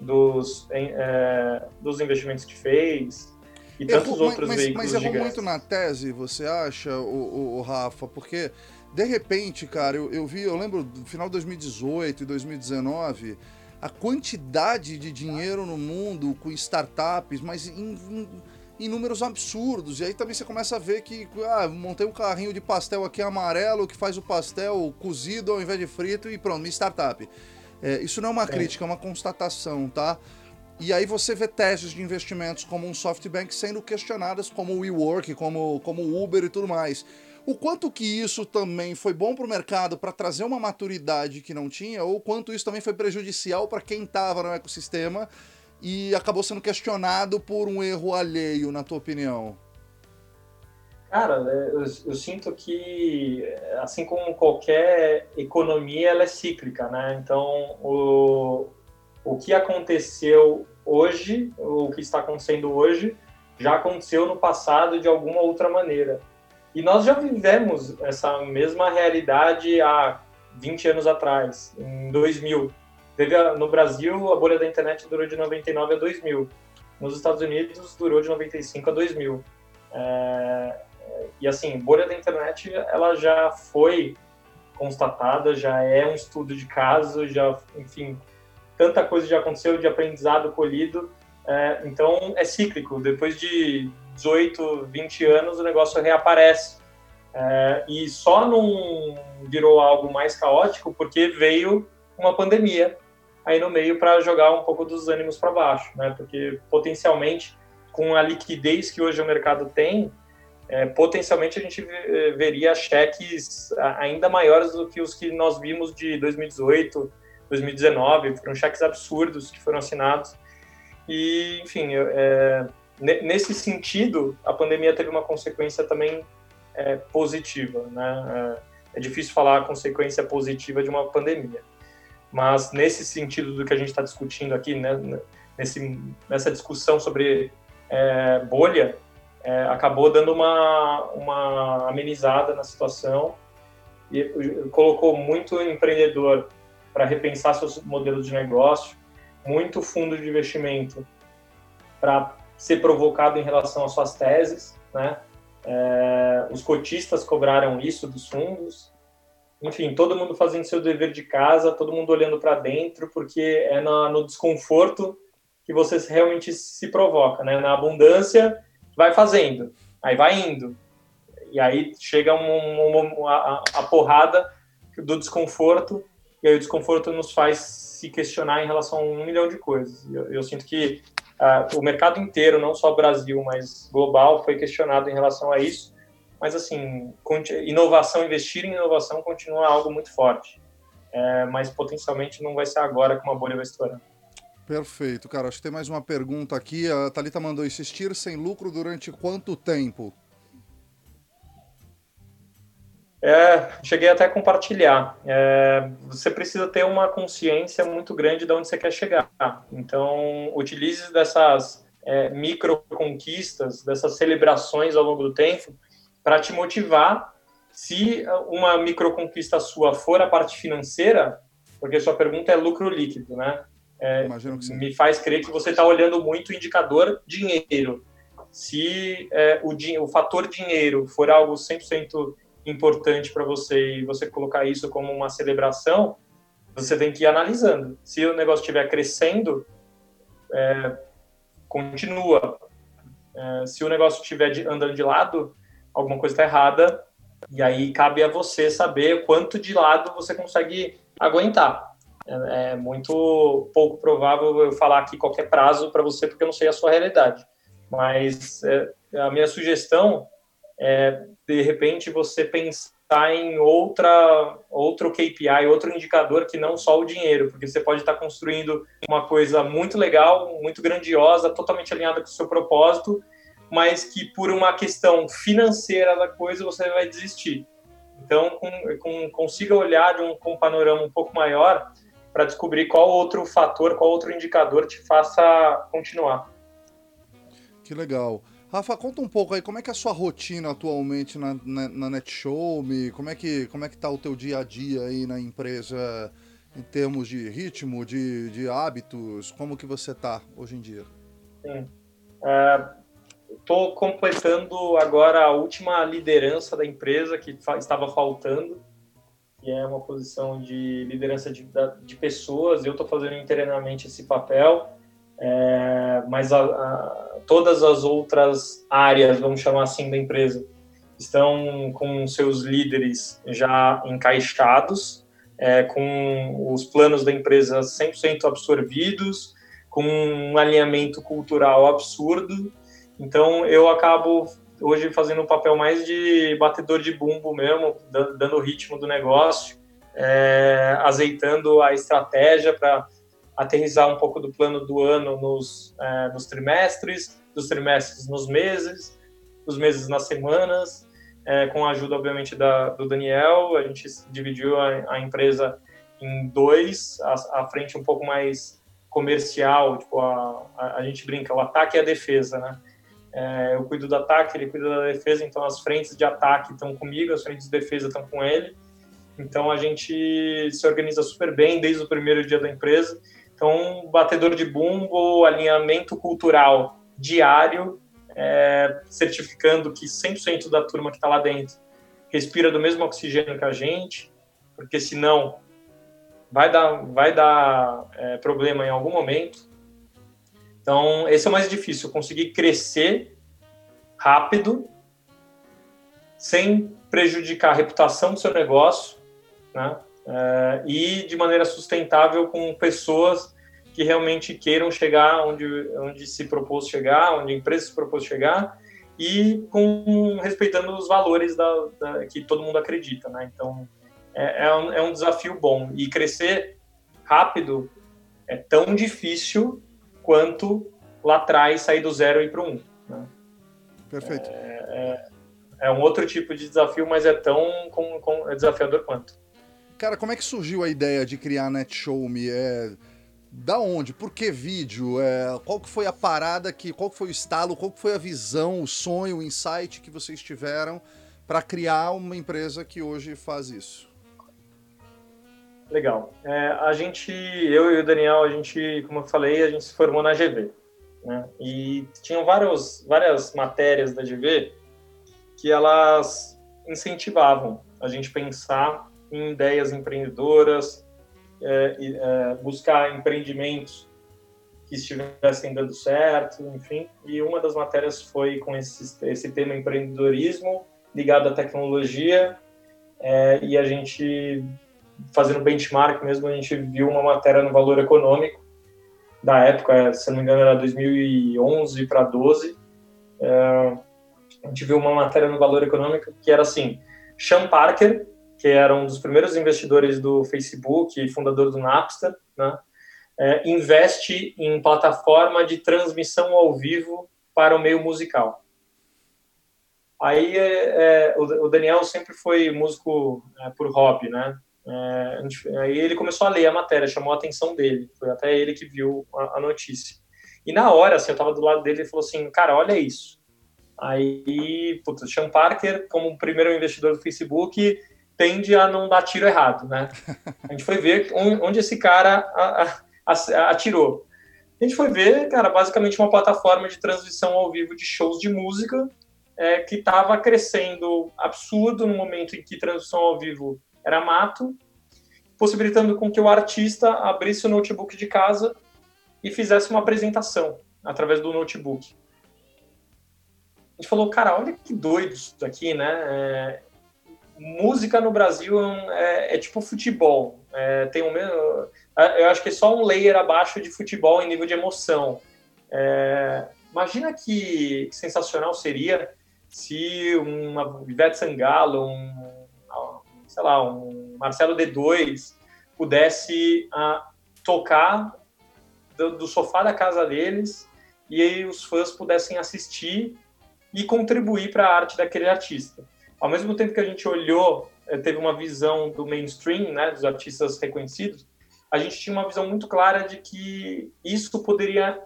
dos, é, dos investimentos que fez e tantos mas, outros mas, veículos Mas errou muito na tese, você acha, o, o, o Rafa? Porque, de repente, cara, eu, eu vi, eu lembro do final de 2018 e 2019 a quantidade de dinheiro no mundo com startups, mas em, em em números absurdos. E aí também você começa a ver que, ah, montei um carrinho de pastel aqui amarelo que faz o pastel cozido ao invés de frito e pronto, minha startup. É, isso não é uma é. crítica, é uma constatação, tá? E aí você vê testes de investimentos como um SoftBank sendo questionadas como o WeWork, como, como o Uber e tudo mais. O quanto que isso também foi bom para o mercado para trazer uma maturidade que não tinha, ou quanto isso também foi prejudicial para quem estava no ecossistema e acabou sendo questionado por um erro alheio, na tua opinião? Cara, é, eu, eu, sinto que, assim como qualquer economia, ela é cíclica, né? Então, o, o que aconteceu hoje, o que está acontecendo hoje, já aconteceu no passado de alguma outra maneira. E nós já vivemos essa mesma realidade há 20 anos atrás, em 2000. Teve no Brasil, a bolha da internet durou de 99 a 2000. Nos Estados Unidos, durou de 95 a 2000. É, e assim, bolha da internet, ela já foi constatada, já é um estudo de caso, já, enfim, tanta coisa já aconteceu de aprendizado colhido. É, então, é cíclico. Depois de 18, 20 anos, o negócio reaparece. É, e só não virou algo mais caótico porque veio uma pandemia aí no meio para jogar um pouco dos ânimos para baixo, né? Porque potencialmente, com a liquidez que hoje o mercado tem, é, potencialmente a gente veria cheques ainda maiores do que os que nós vimos de 2018, 2019, foram cheques absurdos que foram assinados. E, enfim, é, nesse sentido, a pandemia teve uma consequência também é, positiva, né? É, é difícil falar a consequência positiva de uma pandemia mas nesse sentido do que a gente está discutindo aqui, né, nesse, nessa discussão sobre é, bolha, é, acabou dando uma, uma amenizada na situação e colocou muito empreendedor para repensar seus modelos de negócio, muito fundo de investimento para ser provocado em relação às suas teses, né? É, os cotistas cobraram isso dos fundos, enfim, todo mundo fazendo seu dever de casa, todo mundo olhando para dentro, porque é no desconforto que você realmente se provoca, né? Na abundância, vai fazendo, aí vai indo, e aí chega um, um, a, a, porrada do desconforto e aí o desconforto nos faz se questionar em relação a um milhão de coisas. Eu, eu sinto que uh, o mercado inteiro, não só Brasil, mas global, foi questionado em relação a isso. Mas, assim, inovação, investir em inovação continua algo muito forte. É, mas potencialmente não vai ser agora que uma bolha vai estourar. Perfeito, cara. Acho que tem mais uma pergunta aqui. A Thalita mandou insistir sem lucro durante quanto tempo? É, cheguei até a compartilhar. É, você precisa ter uma consciência muito grande de onde você quer chegar. Então, utilize dessas é, micro conquistas, dessas celebrações ao longo do tempo, para te motivar. Se uma micro conquista sua for a parte financeira, porque sua pergunta é lucro líquido, né? É, me faz crer que você está olhando muito o indicador dinheiro. Se é, o, o fator dinheiro for algo 100% importante para você e você colocar isso como uma celebração, você tem que ir analisando. Se o negócio estiver crescendo, é, continua. É, se o negócio estiver andando de lado, alguma coisa está errada, e aí cabe a você saber quanto de lado você consegue aguentar. É, é muito pouco provável eu falar aqui qualquer prazo para você, porque eu não sei a sua realidade. Mas é, a minha sugestão é, de repente, você pensar em outra, outro KPI, outro indicador que não só o dinheiro, porque você pode estar construindo uma coisa muito legal, muito grandiosa, totalmente alinhada com o seu propósito, mas que por uma questão financeira da coisa você vai desistir. Então, com, com, consiga olhar de um, com um panorama um pouco maior para descobrir qual outro fator, qual outro indicador te faça continuar. Que legal. Rafa, conta um pouco aí, como é que é a sua rotina atualmente na, na, na NetShowme? Como é, que, como é que tá o teu dia a dia aí na empresa em termos de ritmo, de, de hábitos? Como que você tá hoje em dia? Sim. Estou é, completando agora a última liderança da empresa que estava faltando que é uma posição de liderança de, de pessoas. Eu estou fazendo internamente esse papel, é, mas a, a, todas as outras áreas, vamos chamar assim, da empresa, estão com seus líderes já encaixados, é, com os planos da empresa 100% absorvidos, com um alinhamento cultural absurdo. Então, eu acabo hoje fazendo um papel mais de batedor de bumbo mesmo, dando o ritmo do negócio, é, azeitando a estratégia para aterrizar um pouco do plano do ano nos, é, nos trimestres, dos trimestres nos meses, dos meses nas semanas, é, com a ajuda, obviamente, da, do Daniel. A gente dividiu a, a empresa em dois, a, a, frente um pouco mais comercial, tipo, a, a, a gente brinca, o ataque e a defesa, né? É, eu cuido do ataque, ele cuida da defesa, então as frentes de ataque estão comigo, as frentes de defesa estão com ele. Então a gente se organiza super bem desde o primeiro dia da empresa. Então, batedor de bumbo, alinhamento cultural diário, é, certificando que 100% da turma que está lá dentro respira do mesmo oxigênio que a gente, porque senão vai dar, vai dar é, problema em algum momento. Então, esse é o mais difícil, conseguir crescer rápido, sem prejudicar a reputação do seu negócio, né? É, e de maneira sustentável com pessoas que realmente queiram chegar onde, onde se propôs chegar, onde a empresa se propôs chegar, e com respeitando os valores da, da que todo mundo acredita, né? Então, é, é, um, é um desafio bom. E crescer rápido é tão difícil quanto lá atrás sair do zero e ir para um. Né? Perfeito. É, é, é, um outro tipo de desafio, mas é tão com, com, é desafiador quanto. Cara, como é que surgiu a ideia de criar a NetShowMe? É, da onde? Por que vídeo? É, qual que foi a parada que, qual que foi o estalo, qual que foi a visão, o sonho, o insight que vocês tiveram para criar uma empresa que hoje faz isso? Legal. É, a gente, eu e o Daniel, a gente, como eu falei, a gente se formou na GV. Né? E tinham vários, várias matérias da GV que elas incentivavam a gente pensar em ideias empreendedoras, é, é, buscar empreendimentos que estivessem dando certo, enfim. E uma das matérias foi com esse, esse tema empreendedorismo ligado à tecnologia, é, e a gente fazendo benchmark mesmo, a gente viu uma matéria no Valor Econômico da época, se não me engano era 2011 para 12, é, a gente viu uma matéria no Valor Econômico que era assim, Sean Parker, que era um dos primeiros investidores do Facebook e fundador do Napster, né, é, investe em plataforma de transmissão ao vivo para o meio musical. Aí é, é o, Daniel sempre foi músico é, por hobby, né? É, aí ele começou a ler a matéria, chamou a atenção dele. Foi até ele que viu a, a notícia. E na hora, assim, eu estava do lado dele e falou assim, cara, olha isso. Aí, putz, Sean Parker, como primeiro investidor do Facebook, tende a não dar tiro errado, né? [laughs] A gente foi ver onde esse cara atirou. A gente foi ver, cara, basicamente uma plataforma de transmissão ao vivo de shows de música é, que estava crescendo absurdo no momento em que transmissão ao vivo era mato, possibilitando com que o artista abrisse o notebook de casa e fizesse uma apresentação através do notebook. A gente falou, cara, olha que doido isso daqui, né? É, música no Brasil é, é tipo futebol. É, tem um mesmo, eu acho que é só um layer abaixo de futebol em nível de emoção. É, imagina que sensacional seria se uma Ivete Sangalo, um, sei lá, um Marcelo D2 pudesse uh, tocar do, do, sofá da casa deles e aí os fãs pudessem assistir e contribuir para a arte daquele artista. Ao mesmo tempo que a gente olhou, eh, teve uma visão do mainstream, né, dos artistas reconhecidos, a gente tinha uma visão muito clara de que isso poderia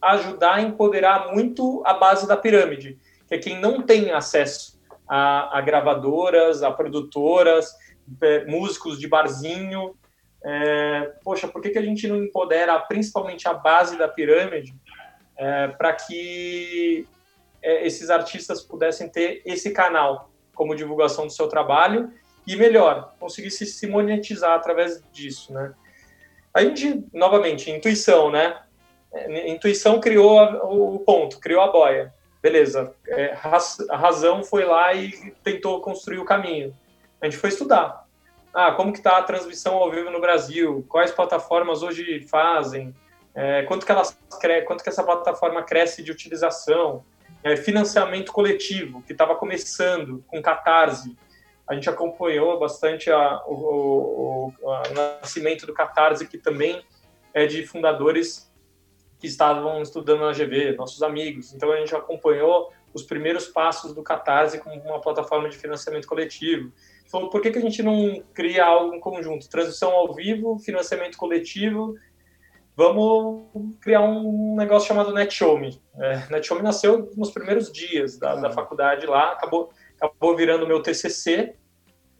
ajudar a empoderar muito a base da pirâmide, que é quem não tem acesso a, a gravadoras, a produtoras, é, músicos de barzinho. É, poxa, por que, que a gente não empodera principalmente a base da pirâmide é, para que é, esses artistas pudessem ter esse canal como divulgação do seu trabalho e melhor, conseguisse se monetizar através disso, né? A gente, novamente, intuição, né? É, intuição criou o ponto, criou a boia beleza, é, a razão foi lá e tentou construir o caminho. A gente foi estudar. Ah, como que está a transmissão ao vivo no Brasil? Quais plataformas hoje fazem? É, quanto que elas quanto que essa plataforma cresce de utilização? É, financiamento coletivo que estava começando com Catarse. A gente acompanhou bastante a, o, o, o nascimento do Catarse, que também é de fundadores que estavam estudando na GV, nossos amigos. Então a gente acompanhou os primeiros passos do Catarse como uma plataforma de financiamento coletivo. Falou, por que, que a gente não cria algo em conjunto? Transição ao vivo, financiamento coletivo. Vamos criar um negócio chamado NetShowMe. É, NetShowMe nasceu nos primeiros dias da, da faculdade lá, acabou, acabou virando meu TCC,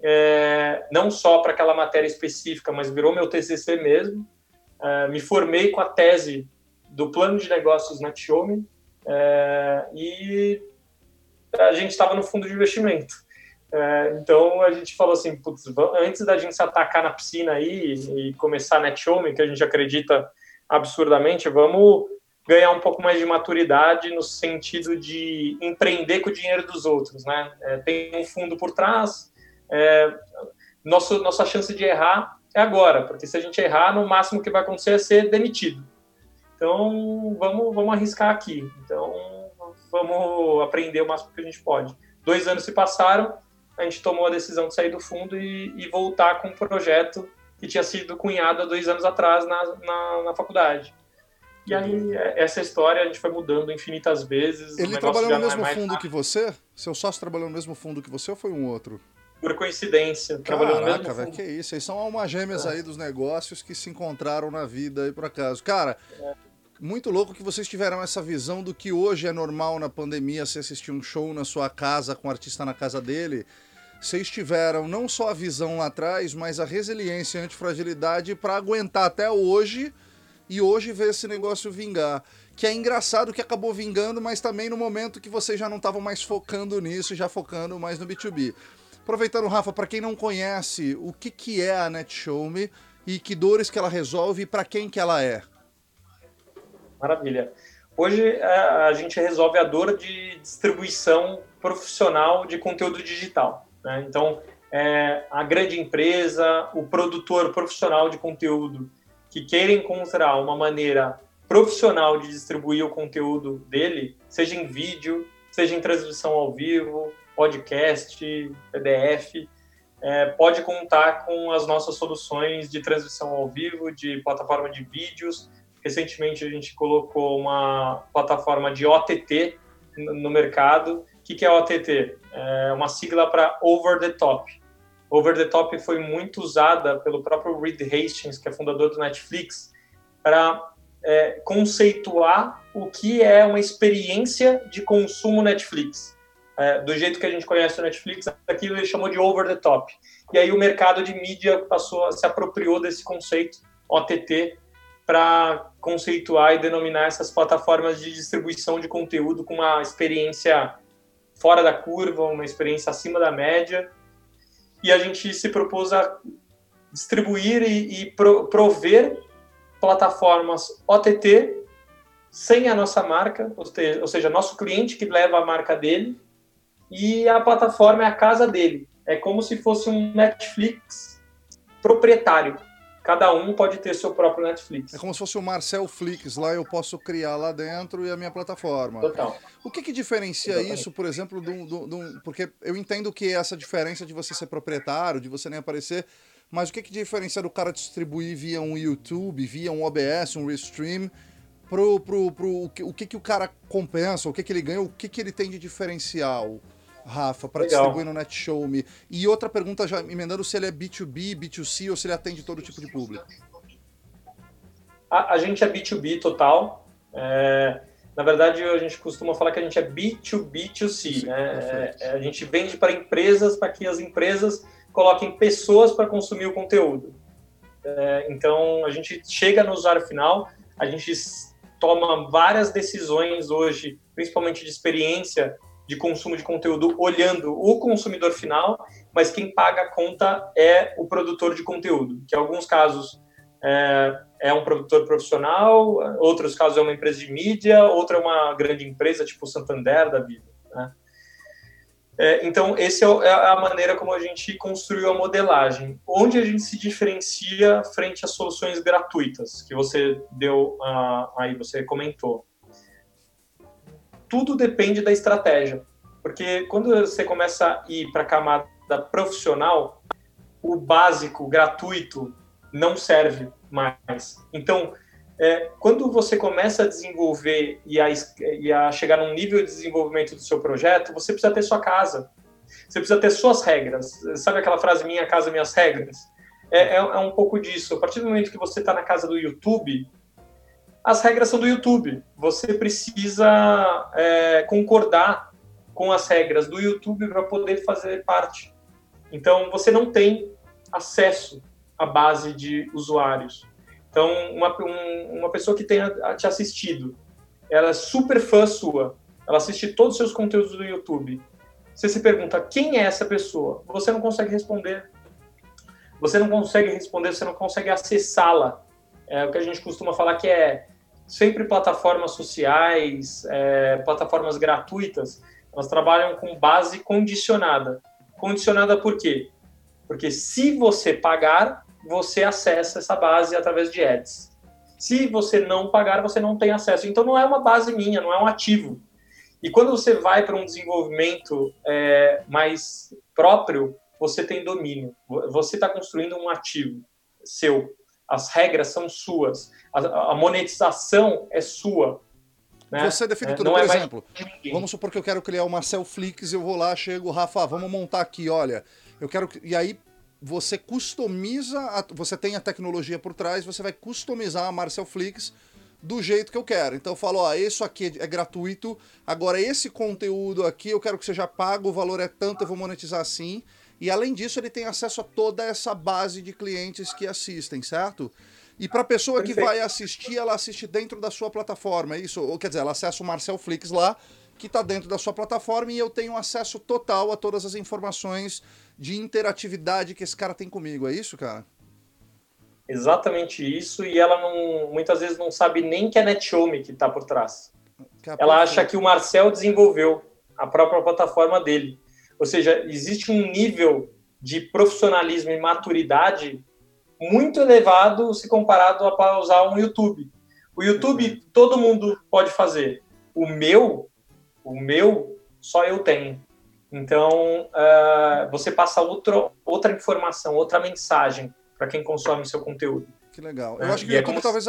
é, não só para aquela matéria específica, mas virou meu TCC mesmo. É, me formei com a tese do plano de negócios na Xiaomi é, e a gente estava no fundo de investimento. É, então a gente falou assim, putz, antes da gente se atacar na piscina aí e, começar na Xiaomi, que a gente acredita absurdamente, vamos ganhar um pouco mais de maturidade no sentido de empreender com o dinheiro dos outros, né? É, tem um fundo por trás, é, nosso, nossa chance de errar é agora, porque se a gente errar, no máximo que vai acontecer é ser demitido. Então, vamos, vamos arriscar aqui. Então, vamos aprender o máximo que a gente pode. Dois anos se passaram, a gente tomou a decisão de sair do fundo e, e voltar com um projeto que tinha sido cunhado há dois anos atrás na, na, na faculdade. E aí, é, essa história a gente foi mudando infinitas vezes. Ele trabalhou no é mesmo é fundo que você? Seu sócio trabalhou no mesmo fundo que você ou foi um outro? Por coincidência, trabalhou no mesmo fundo. que isso. Aí são almas gêmeas é. aí dos negócios que se encontraram na vida aí por acaso. Cara, é muito louco que vocês tiveram essa visão do que hoje é normal na pandemia você assistir um show na sua casa com o artista na casa dele. Vocês tiveram não só a visão lá atrás, mas a resiliência e a antifragilidade para aguentar até hoje e hoje ver esse negócio vingar. Que é engraçado que acabou vingando, mas também no momento que vocês já não estavam mais focando nisso, já focando mais no B2B. Aproveitando, Rafa, para quem não conhece, o que, que é a NetShowMe e que dores que ela resolve e para quem que ela é? Maravilha. Hoje é, a gente resolve a dor de distribuição profissional de conteúdo digital. Né? Então, é, a grande empresa, o produtor profissional de conteúdo que queira encontrar uma maneira profissional de distribuir o conteúdo dele, seja em vídeo, seja em transmissão ao vivo, podcast, PDF, é, pode contar com as nossas soluções de transmissão ao vivo, de plataforma de vídeos. Recentemente a gente colocou uma plataforma de OTT no mercado. O que é OTT? É uma sigla para Over the Top. Over the Top foi muito usada pelo próprio Reed Hastings, que é fundador do Netflix, para é, conceituar o que é uma experiência de consumo Netflix. É, do jeito que a gente conhece o Netflix, aquilo ele chamou de over the top. E aí o mercado de mídia passou se apropriou desse conceito OTT para conceituar e denominar essas plataformas de distribuição de conteúdo com uma experiência fora da curva, uma experiência acima da média. E a gente se propôs a distribuir e, e prover plataformas OTT sem a nossa marca, ou ou seja, nosso cliente que leva a marca dele e a plataforma é a casa dele. É como se fosse um Netflix proprietário. Cada um pode ter seu próprio Netflix. É como se fosse o Marcel Flix, lá eu posso criar lá dentro e a minha plataforma. Total. O que, que diferencia Totalmente. isso, por exemplo, do, do, do, porque eu entendo que essa diferença de você ser proprietário, de você nem aparecer, mas o que, que diferencia do cara distribuir via um YouTube, via um OBS, um Restream, pro, pro, pro, o, que, o que, que o cara compensa, o que, que ele ganha, o que, que ele tem de diferencial? Rafa, para distribuir no NetShowme. E outra pergunta, já emendando, se ele é B2B, B2C ou se ele atende todo tipo de público. A, a gente é B2B total. É, na verdade, a gente costuma falar que a gente é B2B2C. Sim, né? É, a gente vende para empresas para que as empresas coloquem pessoas para consumir o conteúdo. É, então, a gente chega no usuário final, a gente toma várias decisões hoje, principalmente de experiência de consumo de conteúdo, olhando o consumidor final, mas quem paga a conta é o produtor de conteúdo, que em alguns casos é, é um produtor profissional, outros casos é uma empresa de mídia, outra é uma grande empresa, tipo Santander da vida. Né? É, então, essa é, é a maneira como a gente construiu a modelagem. Onde a gente se diferencia frente às soluções gratuitas, que você deu uh, aí, você comentou. Tudo depende da estratégia. Porque quando você começa a ir para a camada profissional, o básico, gratuito, não serve mais. Então, é, quando você começa a desenvolver e a, e a chegar num nível de desenvolvimento do seu projeto, você precisa ter sua casa. Você precisa ter suas regras. Sabe aquela frase, minha casa, minhas regras? É, é, é um pouco disso. A partir do momento que você está na casa do YouTube, as regras são do YouTube. Você precisa é, concordar com as regras do YouTube para poder fazer parte. Então, você não tem acesso à base de usuários. Então, uma, um, uma pessoa que tenha te assistido, ela é super fã sua, ela assiste todos os seus conteúdos do YouTube. Você se pergunta quem é essa pessoa? Você não consegue responder. Você não consegue responder, você não consegue acessá-la. É o que a gente costuma falar que é sempre plataformas sociais, é, plataformas gratuitas, elas trabalham com base condicionada. Condicionada por quê? Porque se você pagar, você acessa essa base através de ads. Se você não pagar, você não tem acesso. Então não é uma base minha, não é um ativo. E quando você vai para um desenvolvimento é, mais próprio, você tem domínio. Você está construindo um ativo seu. As regras são suas. A, a monetização é sua. Né? Você define é, tudo. Por é exemplo, vamos supor que eu quero criar uma Selflix, eu vou lá, chego, Rafa, vamos montar aqui, olha. Eu quero. E aí você customiza, a, você tem a tecnologia por trás, você vai customizar a Marcel Flix do jeito que eu quero. Então eu falo, ó, isso aqui é gratuito, agora esse conteúdo aqui eu quero que seja pago, o valor é tanto, eu vou monetizar assim. E além disso, ele tem acesso a toda essa base de clientes que assistem, certo? E para a pessoa Perfeito. que vai assistir, ela assiste dentro da sua plataforma, é isso? Ou quer dizer, ela acessa o Marcel Flix lá, que está dentro da sua plataforma, e eu tenho acesso total a todas as informações de interatividade que esse cara tem comigo. É isso, cara? Exatamente isso, e ela não, muitas vezes não sabe nem que é NetHome que está por trás. Ela acha que o Marcel desenvolveu a própria plataforma dele. Ou seja, existe um nível de profissionalismo e maturidade muito elevado se comparado a usar um YouTube. O YouTube todo mundo pode fazer. O meu, o meu, só eu tenho. Então, uh, você passa outro, outra informação, outra mensagem para quem consome seu conteúdo. Que legal. Eu é, acho que é YouTube é talvez...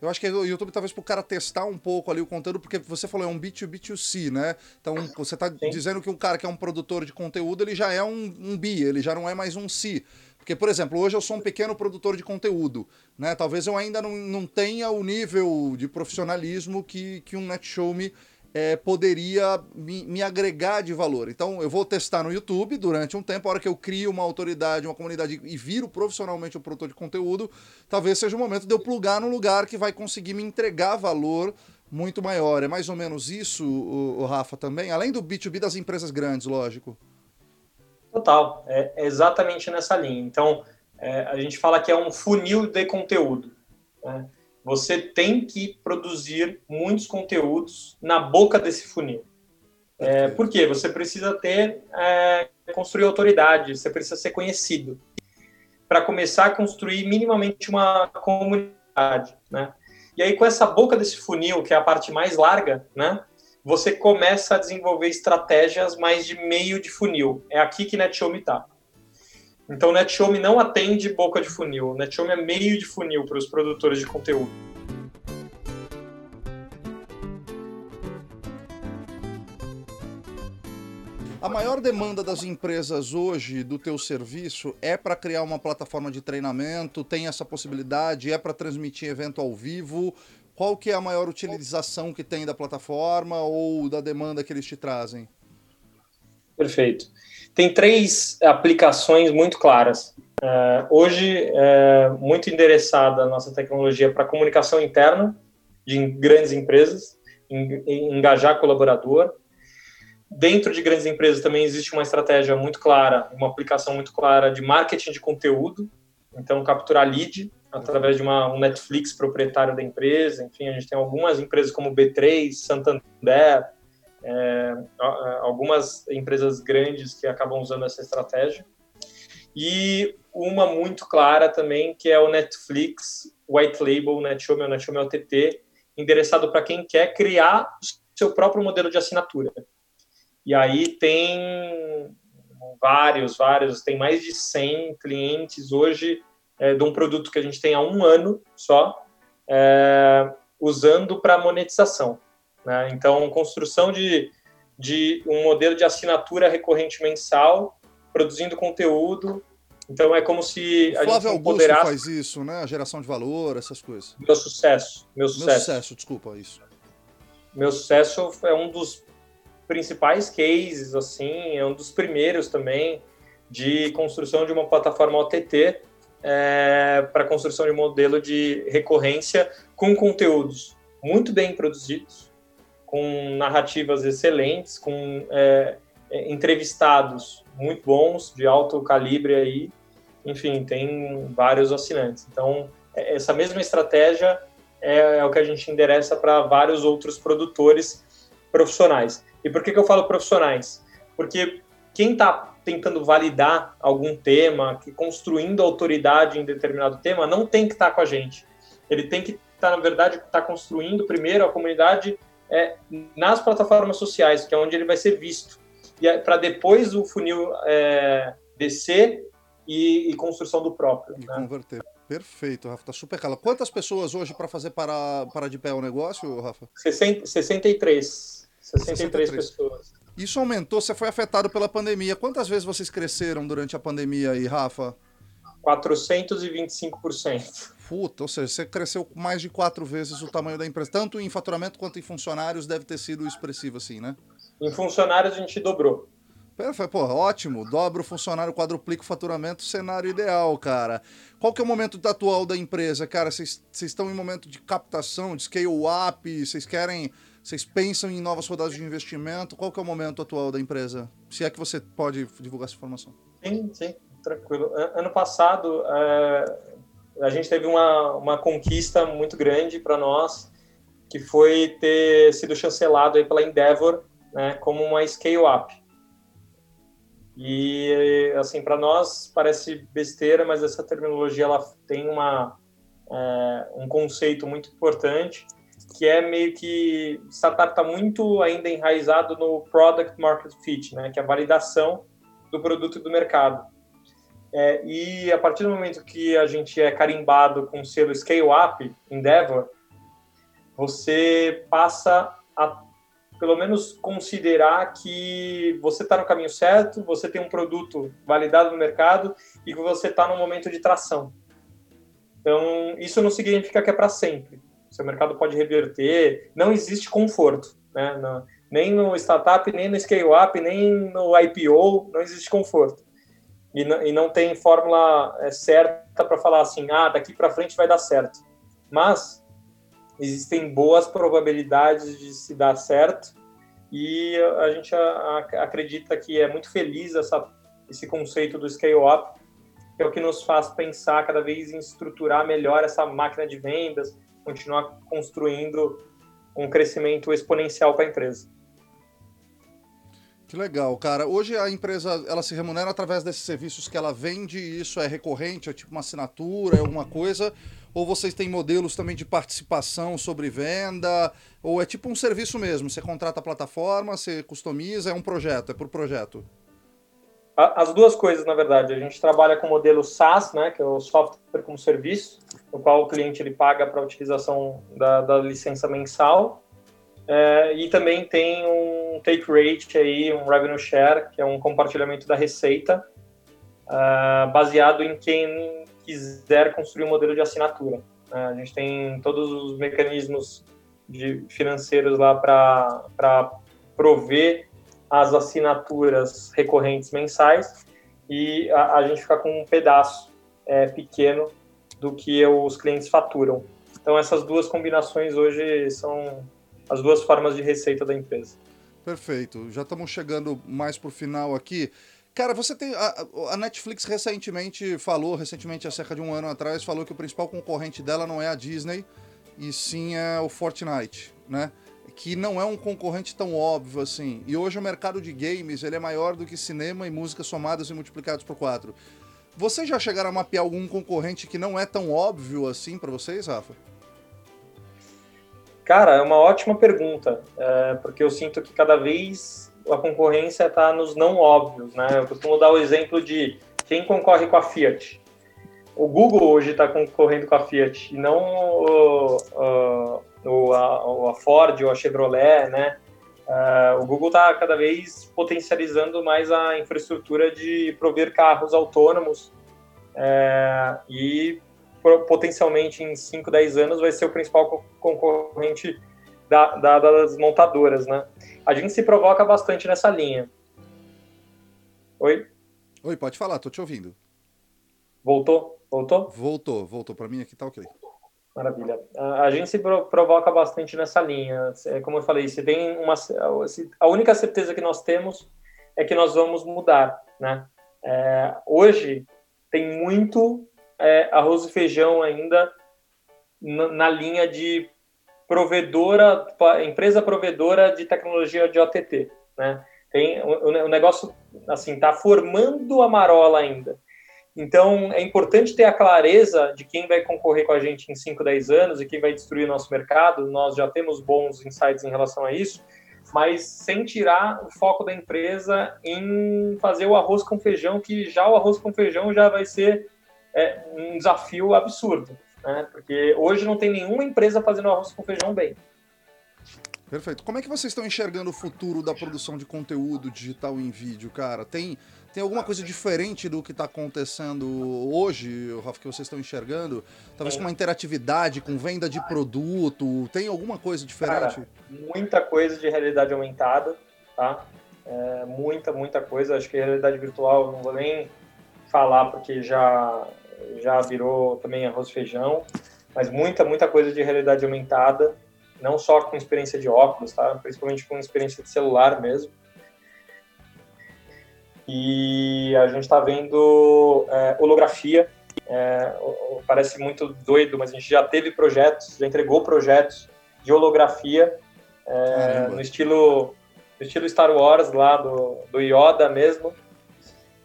Eu acho que o YouTube talvez para o cara testar um pouco ali o conteúdo, porque você falou, é um B2B2C, né? Então, você está dizendo que um cara que é um produtor de conteúdo, ele já é um, um B, ele já não é mais um C. Porque, por exemplo, hoje eu sou um pequeno produtor de conteúdo, né? Talvez eu ainda não, não tenha o nível de profissionalismo que, que um NetShowme é, poderia me, me, agregar de valor. Então, eu vou testar no YouTube durante um tempo, a hora que eu crio uma autoridade, uma comunidade e viro profissionalmente um produtor de conteúdo, talvez seja o momento de eu plugar num lugar que vai conseguir me entregar valor muito maior. É mais ou menos isso, o, o Rafa, também? Além do B2B das empresas grandes, lógico. Total, é exatamente nessa linha. Então, é, a gente fala que é um funil de conteúdo. Né? Você tem que produzir muitos conteúdos na boca desse funil. É, por quê? Você precisa ter, é, construir autoridade, você precisa ser conhecido. Para começar a construir minimamente uma comunidade, né? E aí, com essa boca desse funil, que é a parte mais larga, né? Você começa a desenvolver estratégias mais de meio de funil. É aqui que NetShowme está. Então, o NetShowme não atende boca de funil. O NetShowme é meio de funil para os produtores de conteúdo. A maior demanda das empresas hoje do teu serviço é para criar uma plataforma de treinamento, tem essa possibilidade, é para transmitir evento ao vivo. Qual que é a maior utilização que tem da plataforma ou da demanda que eles te trazem? Perfeito tem três aplicações muito claras. Uh, hoje, é muito endereçada a nossa tecnologia para comunicação interna de grandes empresas, engajar colaborador. Dentro de grandes empresas também existe uma estratégia muito clara, uma aplicação muito clara de marketing de conteúdo, então capturar lead através de uma, um Netflix proprietário da empresa, enfim, a gente tem algumas empresas como B3, Santander, é, algumas empresas grandes que acabam usando essa estratégia. E uma muito clara também, que é o Netflix White Label NetShowme, o NetShowme OTT, endereçado para quem quer criar seu próprio modelo de assinatura. E aí tem vários, vários, tem mais de 100 clientes hoje é, de um produto que a gente tem há um ano só, é, usando para monetização. Né? Então, construção de, de um modelo de assinatura recorrente mensal, produzindo conteúdo. Então, é como se a Flávio gente empoderasse... Augusto faz isso, né? A geração de valor, essas coisas. Meu sucesso. Meu sucesso. Meu sucesso, desculpa, isso. Meu sucesso é um dos principais cases, assim, é um dos primeiros também de construção de uma plataforma OTT é, para construção de um modelo de recorrência com conteúdos muito bem produzidos, com narrativas excelentes, com é, é, entrevistados muito bons, de alto calibre aí. Enfim, tem vários assinantes. Então, é, essa mesma estratégia é, é o que a gente endereça para vários outros produtores profissionais. E por que, que eu falo profissionais? Porque quem está tentando validar algum tema, que construindo autoridade em determinado tema, não tem que estar tá com a gente. Ele tem que estar, tá, na verdade, estar tá construindo primeiro a comunidade é, nas plataformas sociais, que é onde ele vai ser visto. E para depois o funil é, descer e, e, construção do próprio. Né? converter. Perfeito, Rafa. Tá super cala. Quantas pessoas hoje para fazer parar, parar de pé o negócio, Rafa? 60, 63. 63. 63 pessoas. Isso aumentou, você foi afetado pela pandemia. Quantas vezes vocês cresceram durante a pandemia aí, Rafa? 425%. Puta, ou seja, você cresceu mais de quatro vezes o tamanho da empresa. Tanto em faturamento quanto em funcionários deve ter sido expressivo assim, né? Em funcionários a gente dobrou. Perfeito, pô, ótimo. Dobra o funcionário, quadruplica o faturamento, cenário ideal, cara. Qual que é o momento atual da empresa, cara? Vocês estão em momento de captação, de scale up, vocês querem, vocês pensam em novas rodadas de investimento? Qual que é o momento atual da empresa? Se é que você pode divulgar essa informação. Sim, sim, tranquilo. Ano passado, é a gente teve uma, uma conquista muito grande para nós, que foi ter sido chancelado aí pela Endeavor né, como uma scale-up. E assim, para nós parece besteira, mas essa terminologia ela tem uma é, um conceito muito importante que é meio que startup está muito ainda enraizado no product market fit, né, que é a validação do produto e do mercado. É, e a partir do momento que a gente é carimbado com o selo Scale Up Endeavor, você passa a pelo menos considerar que você está no caminho certo, você tem um produto validado no mercado e que você está no momento de tração. Então, isso não significa que é para sempre. Seu mercado pode reverter, não existe conforto, né? Não, nem no startup, nem no scale-up, nem no IPO, não existe conforto. E não, e não tem fórmula é, certa para falar assim, ah, daqui para frente vai dar certo. Mas existem boas probabilidades de se dar certo e a gente acredita que é muito feliz essa, esse conceito do scale-up, que é o que nos faz pensar cada vez em estruturar melhor essa máquina de vendas, continuar construindo um crescimento exponencial para a empresa. Que legal, cara. Hoje a empresa ela se remunera através desses serviços que ela vende, e isso é recorrente, é tipo uma assinatura, é alguma coisa, ou vocês têm modelos também de participação sobre venda, ou é tipo um serviço mesmo, você contrata a plataforma, você customiza, é um projeto, é por projeto? As duas coisas, na verdade. A gente trabalha com o modelo SaaS, né, que é o software como serviço, no qual o cliente ele paga para a utilização da, da licença mensal, é, e também tem um take rate aí, um revenue share, que é um compartilhamento da receita, uh, baseado em quem quiser construir um modelo de assinatura. Uh, a gente tem todos os mecanismos de, financeiros lá para prover as assinaturas recorrentes mensais e a, a gente fica com um pedaço é, pequeno do que os clientes faturam. Então essas duas combinações hoje são as duas formas de receita da empresa. Perfeito. Já estamos chegando mais para o final aqui. Cara, você tem. A, a, Netflix recentemente falou, recentemente, há cerca de um ano atrás, falou que o principal concorrente dela não é a Disney, e sim é o Fortnite, né? Que não é um concorrente tão óbvio assim. E hoje o mercado de games ele é maior do que cinema e música somadas e multiplicados por quatro. Vocês já chegaram a mapear algum concorrente que não é tão óbvio assim para vocês, Rafa? Cara, é uma ótima pergunta, é, porque eu sinto que cada vez a concorrência está nos não óbvios, né? Eu costumo dar o exemplo de quem concorre com a Fiat. O Google hoje está concorrendo com a Fiat e não o, o, a, a, Ford ou a Chevrolet, né? Uh, o Google está cada vez potencializando mais a infraestrutura de prover carros autônomos é, e potencialmente em 5, 10 anos vai ser o principal concorrente da, da, das montadoras, né? A gente se provoca bastante nessa linha. Oi? Oi, pode falar, tô te ouvindo. Voltou? Voltou? Voltou, voltou. Para mim aqui tá ok. Maravilha. A gente se provoca bastante nessa linha. É, como eu falei, se tem uma, a única certeza que nós temos é que nós vamos mudar, né? É, hoje tem muito é, arroz e feijão ainda na, na linha de provedora, empresa provedora de tecnologia de OTT, né? Tem o, o negócio assim tá formando a marola ainda. Então é importante ter a clareza de quem vai concorrer com a gente em 5, 10 anos e quem vai destruir o nosso mercado. Nós já temos bons insights em relação a isso, mas sem tirar o foco da empresa em fazer o arroz com feijão, que já o arroz com feijão já vai ser é um desafio absurdo, né? Porque hoje não tem nenhuma empresa fazendo arroz com feijão bem. Perfeito. Como é que vocês estão enxergando o futuro da produção de conteúdo digital em vídeo, cara? Tem, tem alguma coisa diferente do que está acontecendo hoje, Rafa, que vocês estão enxergando? Talvez com uma interatividade, com venda de produto? Tem alguma coisa diferente? Cara, muita coisa de realidade aumentada, tá? É, muita, muita coisa. Acho que realidade virtual, não vou nem falar porque já já virou também arroz e feijão, mas muita, muita coisa de realidade aumentada, não só com experiência de óculos, tá? principalmente com experiência de celular mesmo. E a gente está vendo é, holografia, é, parece muito doido, mas a gente já teve projetos, já entregou projetos de holografia é, no estilo no estilo Star Wars lá do, do Yoda mesmo,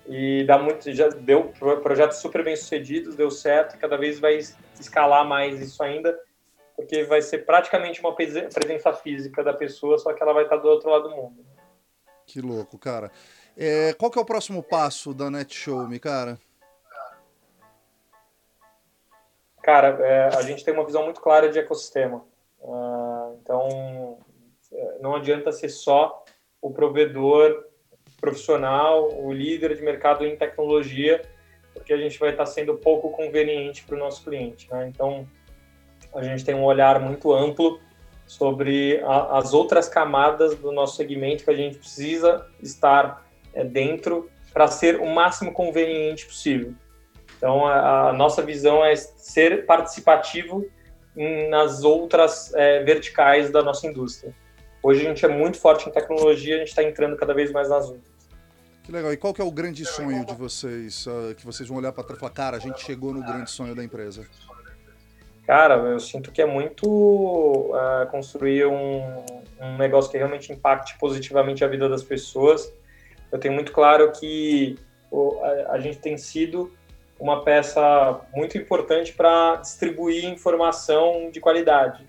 e dá muito, já deu projetos super bem sucedidos, deu certo, e cada vez vai escalar mais isso ainda, porque vai ser praticamente uma presença física da pessoa, só que ela vai estar do outro lado do mundo. Que louco, cara. É, qual que é o próximo passo da NetShowme, cara? Cara, é, a gente tem uma visão muito clara de ecossistema. Uh, então, é, não adianta ser só o provedor profissional, o líder de mercado em tecnologia, porque a gente vai estar sendo pouco conveniente para o nosso cliente. Né? Então, a gente tem um olhar muito amplo sobre a, as outras camadas do nosso segmento que a gente precisa estar é, dentro para ser o máximo conveniente possível. Então, a, a nossa visão é ser participativo nas outras é, verticais da nossa indústria. Hoje a gente é muito forte em tecnologia, a gente está entrando cada vez mais nas outras. Que legal. E qual que é o grande sonho de vocês? Uh, que vocês vão olhar para trás e falar, cara, a gente chegou no grande sonho da empresa? Cara, eu sinto que é muito uh, construir um, um negócio que realmente impacte positivamente a vida das pessoas. Eu tenho muito claro que a, a gente tem sido uma peça muito importante para distribuir informação de qualidade,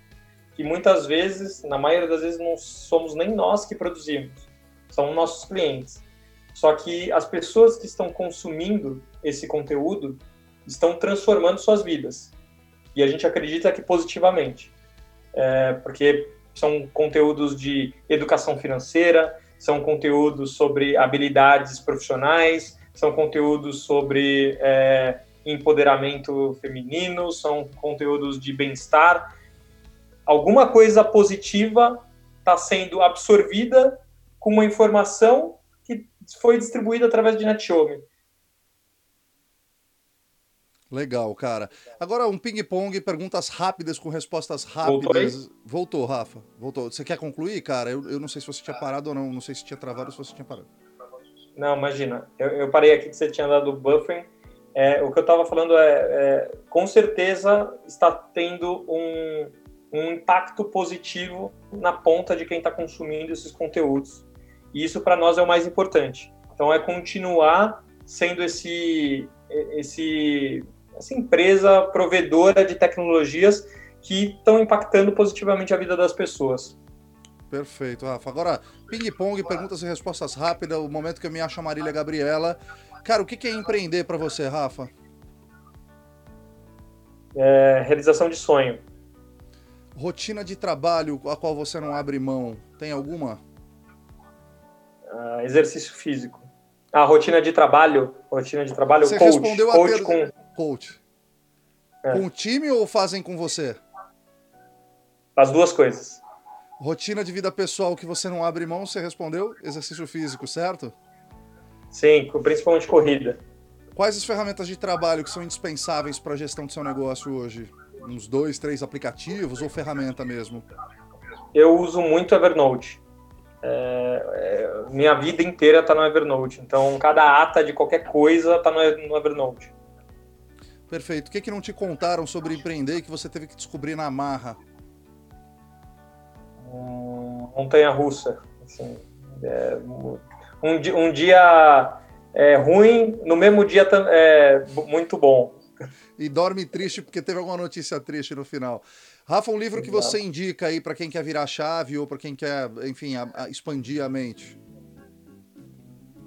que muitas vezes, na maioria das vezes, não somos nem nós que produzimos, são nossos clientes. Só que as pessoas que estão consumindo esse conteúdo estão transformando suas vidas. E a gente acredita que positivamente. É, porque são conteúdos de educação financeira, são conteúdos sobre habilidades profissionais, são conteúdos sobre é, empoderamento feminino, são conteúdos de bem-estar. Alguma coisa positiva está sendo absorvida com uma informação que foi distribuída através de NetShowme. Legal, cara. Agora um ping-pong, perguntas rápidas com respostas rápidas. Voltou, Voltou, Rafa. Voltou. Você quer concluir, cara? Eu, eu não sei se você tinha parado ou não. Não sei se tinha travado ou se você tinha parado. Não, imagina. Eu, eu parei aqui que você tinha dado buffering. É, o que eu estava falando é, é, com certeza está tendo um, um impacto positivo na ponta de quem está consumindo esses conteúdos. E isso para nós é o mais importante. Então é continuar sendo esse, esse, essa empresa provedora de tecnologias que estão impactando positivamente a vida das pessoas. Perfeito, Rafa. Agora, ping-pong, perguntas e respostas rápidas, o momento que eu me acho a Marília Gabriela. Cara, o que é empreender para você, Rafa? É, realização de sonho. Rotina de trabalho a qual você não abre mão, tem alguma? Uh, exercício físico. A rotina de trabalho, rotina de trabalho, você coach. Respondeu coach a ter... com coach. É. Com o time ou fazem com você? As duas coisas. Rotina de vida pessoal que você não abre mão, você respondeu exercício físico, certo? Sim, principalmente corrida. Quais as ferramentas de trabalho que são indispensáveis para a gestão do seu negócio hoje? Uns dois, três aplicativos ou ferramenta mesmo? Eu uso muito Evernote. É, é, minha vida inteira está no Evernote. Então, cada ata de qualquer coisa está no, no, Evernote. Perfeito. O que, que não te contaram sobre empreender que você teve que descobrir na marra? montanha russa. Assim, é, um, um, dia é, ruim, no mesmo dia é muito bom. E dorme triste porque teve alguma notícia triste no final. Rafa, um livro que você indica aí para quem quer virar chave ou para quem quer, enfim, a, a expandir a mente?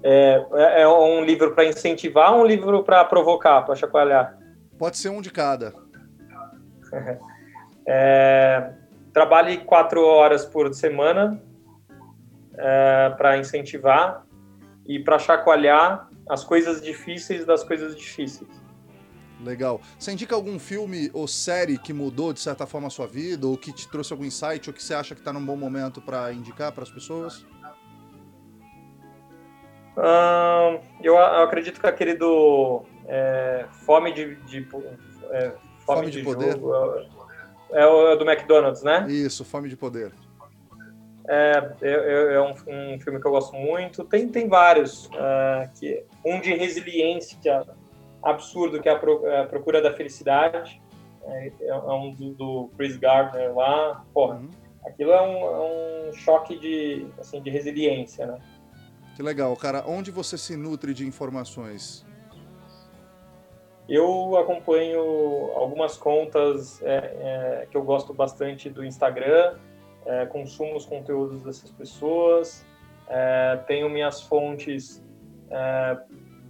É, é, é um livro para incentivar ou um livro para provocar, para chacoalhar? Pode ser um de cada. [laughs] é, trabalhe quatro horas por semana é, para incentivar e para chacoalhar as coisas difíceis das coisas difíceis. Legal. Você indica algum filme ou série que mudou de certa forma a sua vida, ou que te trouxe algum insight, ou que você acha que está num bom momento para indicar para as pessoas? Hum, eu, eu, acredito que aquele do é, Fome de, de é, Fome, Fome de, de, Poder. Jogo, é o é do McDonald's, né? Isso, Fome de Poder. É, é, é, é um, um, filme que eu gosto muito. Tem, tem vários. Uh, que, um de resiliência absurdo, que é a, é a Procura da Felicidade. É, é um do, do, Chris Gardner lá. Porra, uhum. aquilo é um, um, choque de, assim, de resiliência, né? Que legal, cara. Onde você se nutre de informações? Eu acompanho algumas contas é, é, que eu gosto bastante do Instagram, é, consumo os conteúdos dessas pessoas, é, tenho minhas fontes é,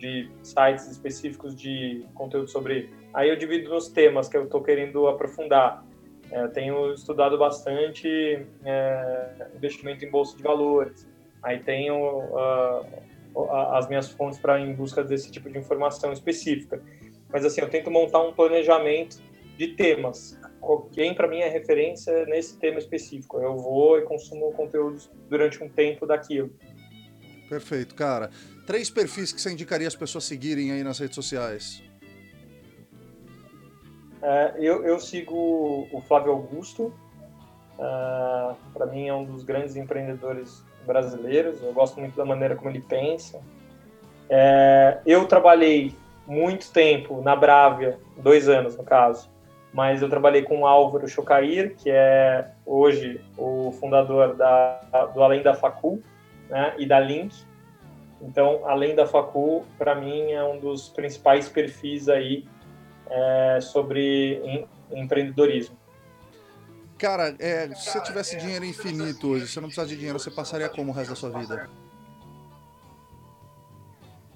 de sites específicos de conteúdo sobre. Aí eu divido nos temas que eu estou querendo aprofundar. É, tenho estudado bastante investimento em bolsa de valores. Aí tenho uh, as minhas fontes para em busca desse tipo de informação específica. Mas assim, eu tento montar um planejamento de temas. Quem para mim é referência nesse tema específico. Eu vou e consumo conteúdos durante um tempo daquilo. Perfeito, cara. Três perfis que você indicaria as pessoas seguirem aí nas redes sociais. É, eu, eu, sigo o Flávio Augusto. É, para mim é um dos grandes empreendedores brasileiros. Eu gosto muito da maneira como ele pensa. É, eu trabalhei muito tempo na Brávia, dois anos no caso, mas eu trabalhei com o Álvaro Chocair, que é hoje o fundador da, do Além da Facul né, e da Link. Então, Além da Facul, para mim, é um dos principais perfis aí é, sobre em, empreendedorismo. Cara, é, se você tivesse dinheiro infinito hoje, você não precisasse de dinheiro, você passaria como o resto da sua vida?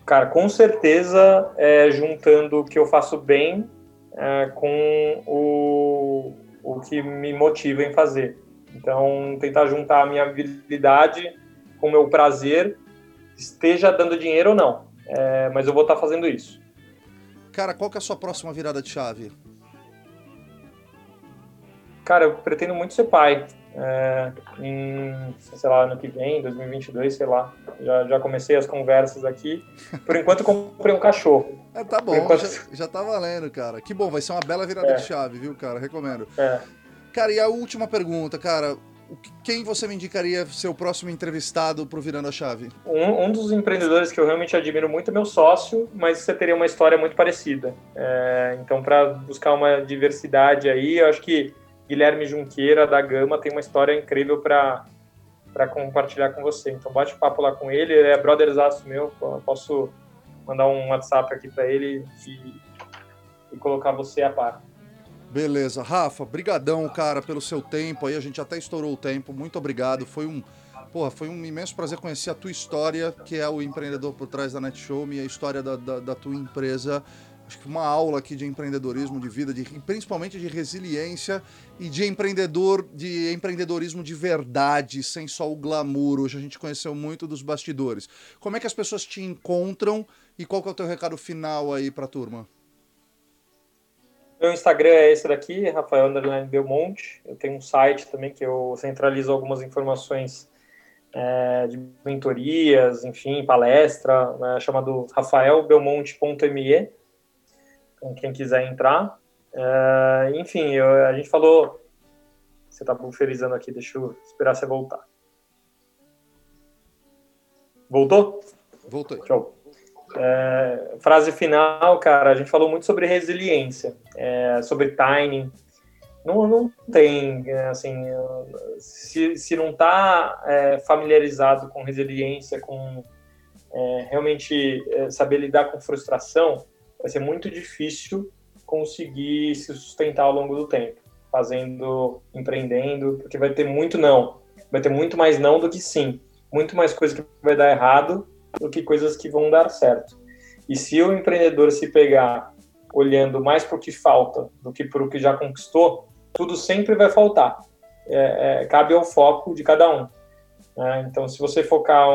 Cara, com certeza, é, juntando o que eu faço bem é, com o, o que me motiva em fazer. Então, tentar juntar a minha habilidade com o meu prazer, esteja dando dinheiro ou não. É, mas eu vou estar fazendo isso. Cara, qual que é a sua próxima virada de chave? Cara, eu pretendo muito ser pai. É, em, sei lá, ano que vem, 2022, sei lá. Já, já comecei as conversas aqui. Por [laughs] enquanto, comprei um cachorro. É, tá bom, enquanto... já, já tá valendo, cara. Que bom, vai ser uma bela virada é. de chave, viu, cara? Recomendo. É. Cara, e a última pergunta, cara. Quem você me indicaria ser o próximo entrevistado pro Virando a Chave? Um, um dos empreendedores que eu realmente admiro muito é meu sócio, mas você teria uma história muito parecida. É, então, para buscar uma diversidade aí, eu acho que Guilherme Junqueira, da Gama, tem uma história incrível para compartilhar com você. Então, bate papo lá com ele, ele é brotherzaço meu, posso mandar um WhatsApp aqui para ele e, e colocar você a par. Beleza. Rafa, brigadão, cara, pelo seu tempo aí. A gente até estourou o tempo. Muito obrigado. Foi um, porra, foi um imenso prazer conhecer a tua história, que é o empreendedor por trás da NetShow, e a história da, da, da tua empresa acho que uma aula aqui de empreendedorismo de vida, de, principalmente de resiliência e de empreendedor, de empreendedorismo de verdade, sem só o glamour. Hoje a gente conheceu muito dos bastidores. Como é que as pessoas te encontram e qual que é o teu recado final aí para a turma? Meu Instagram é esse daqui, Rafael Underline Belmonte. Eu tenho um site também que eu centralizo algumas informações é, de mentorias, enfim, palestra, né, chamado rafaelbelmonte.me com quem quiser entrar. É, enfim, eu, a gente falou. Você está buferizando aqui, deixa eu esperar você voltar. Voltou? Voltou. Show. É, frase final, cara, a gente falou muito sobre resiliência, é, sobre timing. Não, não tem, é, assim, se, se não está é, familiarizado com resiliência, com é, realmente é, saber lidar com frustração, vai ser muito difícil conseguir se sustentar ao longo do tempo, fazendo, empreendendo, porque vai ter muito não. Vai ter muito mais não do que sim. Muito mais coisa que vai dar errado do que coisas que vão dar certo. E se o empreendedor se pegar olhando mais para o que falta do que para o que já conquistou, tudo sempre vai faltar. É, é, cabe ao foco de cada um. Né? Então, se você focar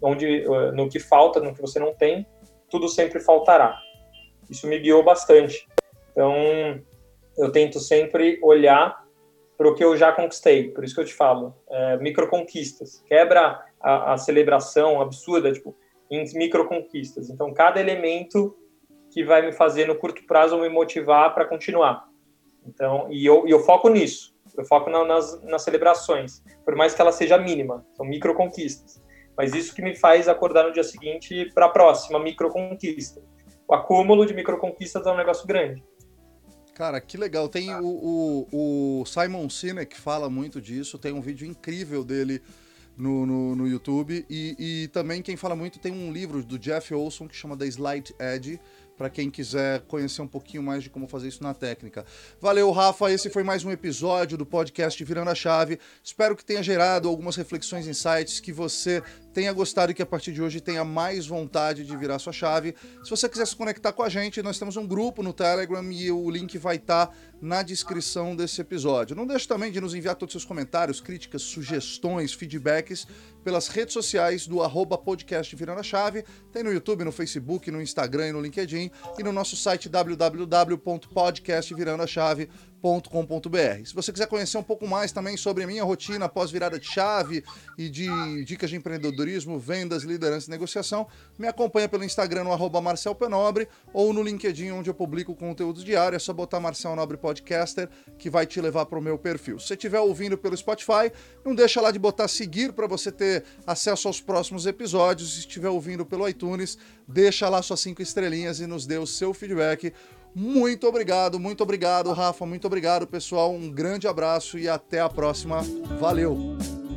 onde, no que falta, no que você não tem, tudo sempre faltará. Isso me guiou bastante. Então, eu tento sempre olhar para o que eu já conquistei. Por isso que eu te falo, é, microconquistas. Quebra a, a, celebração absurda, tipo, em microconquistas. Então, cada elemento que vai me fazer no curto prazo me motivar para continuar. Então, e eu, e eu foco nisso. Eu foco na, nas, nas celebrações, por mais que ela seja mínima. São microconquistas. Mas isso que me faz acordar no dia seguinte para a próxima microconquista. O acúmulo de microconquistas é um negócio grande. Cara, que legal. Tem o, o, o Simon Sinek fala muito disso. Tem um vídeo incrível dele no, no, no YouTube. E, e, também quem fala muito tem um livro do Jeff Olson que chama The Slight Edge, para quem quiser conhecer um pouquinho mais de como fazer isso na técnica. Valeu, Rafa. Esse foi mais um episódio do podcast Virando a Chave. Espero que tenha gerado algumas reflexões, insights, que você tenha gostado e que a partir de hoje tenha mais vontade de virar sua chave. Se você quiser se conectar com a gente, nós temos um grupo no Telegram e o link vai estar tá na descrição desse episódio. Não deixe também de nos enviar todos os seus comentários, críticas, sugestões, feedbacks pelas redes sociais do arroba podcast Virando a Chave. Tem no YouTube, no Facebook, no Instagram e no LinkedIn e no nosso site Se você quiser conhecer um pouco mais também sobre a minha rotina após virada de chave e de dicas de empreendedorismo, vendas, liderança e negociação, me acompanha pelo Instagram no arroba Marcel Penobre ou no LinkedIn onde eu publico conteúdos diários. É só botar Marcel Nobre Podcaster que vai te levar para o meu perfil. Se você estiver ouvindo pelo Spotify, não deixa lá de botar seguir para você ter acesso aos próximos episódios. Se estiver ouvindo pelo iTunes, deixa lá suas cinco estrelinhas e nos dê o seu feedback. Muito obrigado, muito obrigado, Rafa, muito obrigado, pessoal. Um grande abraço e até a próxima. Valeu!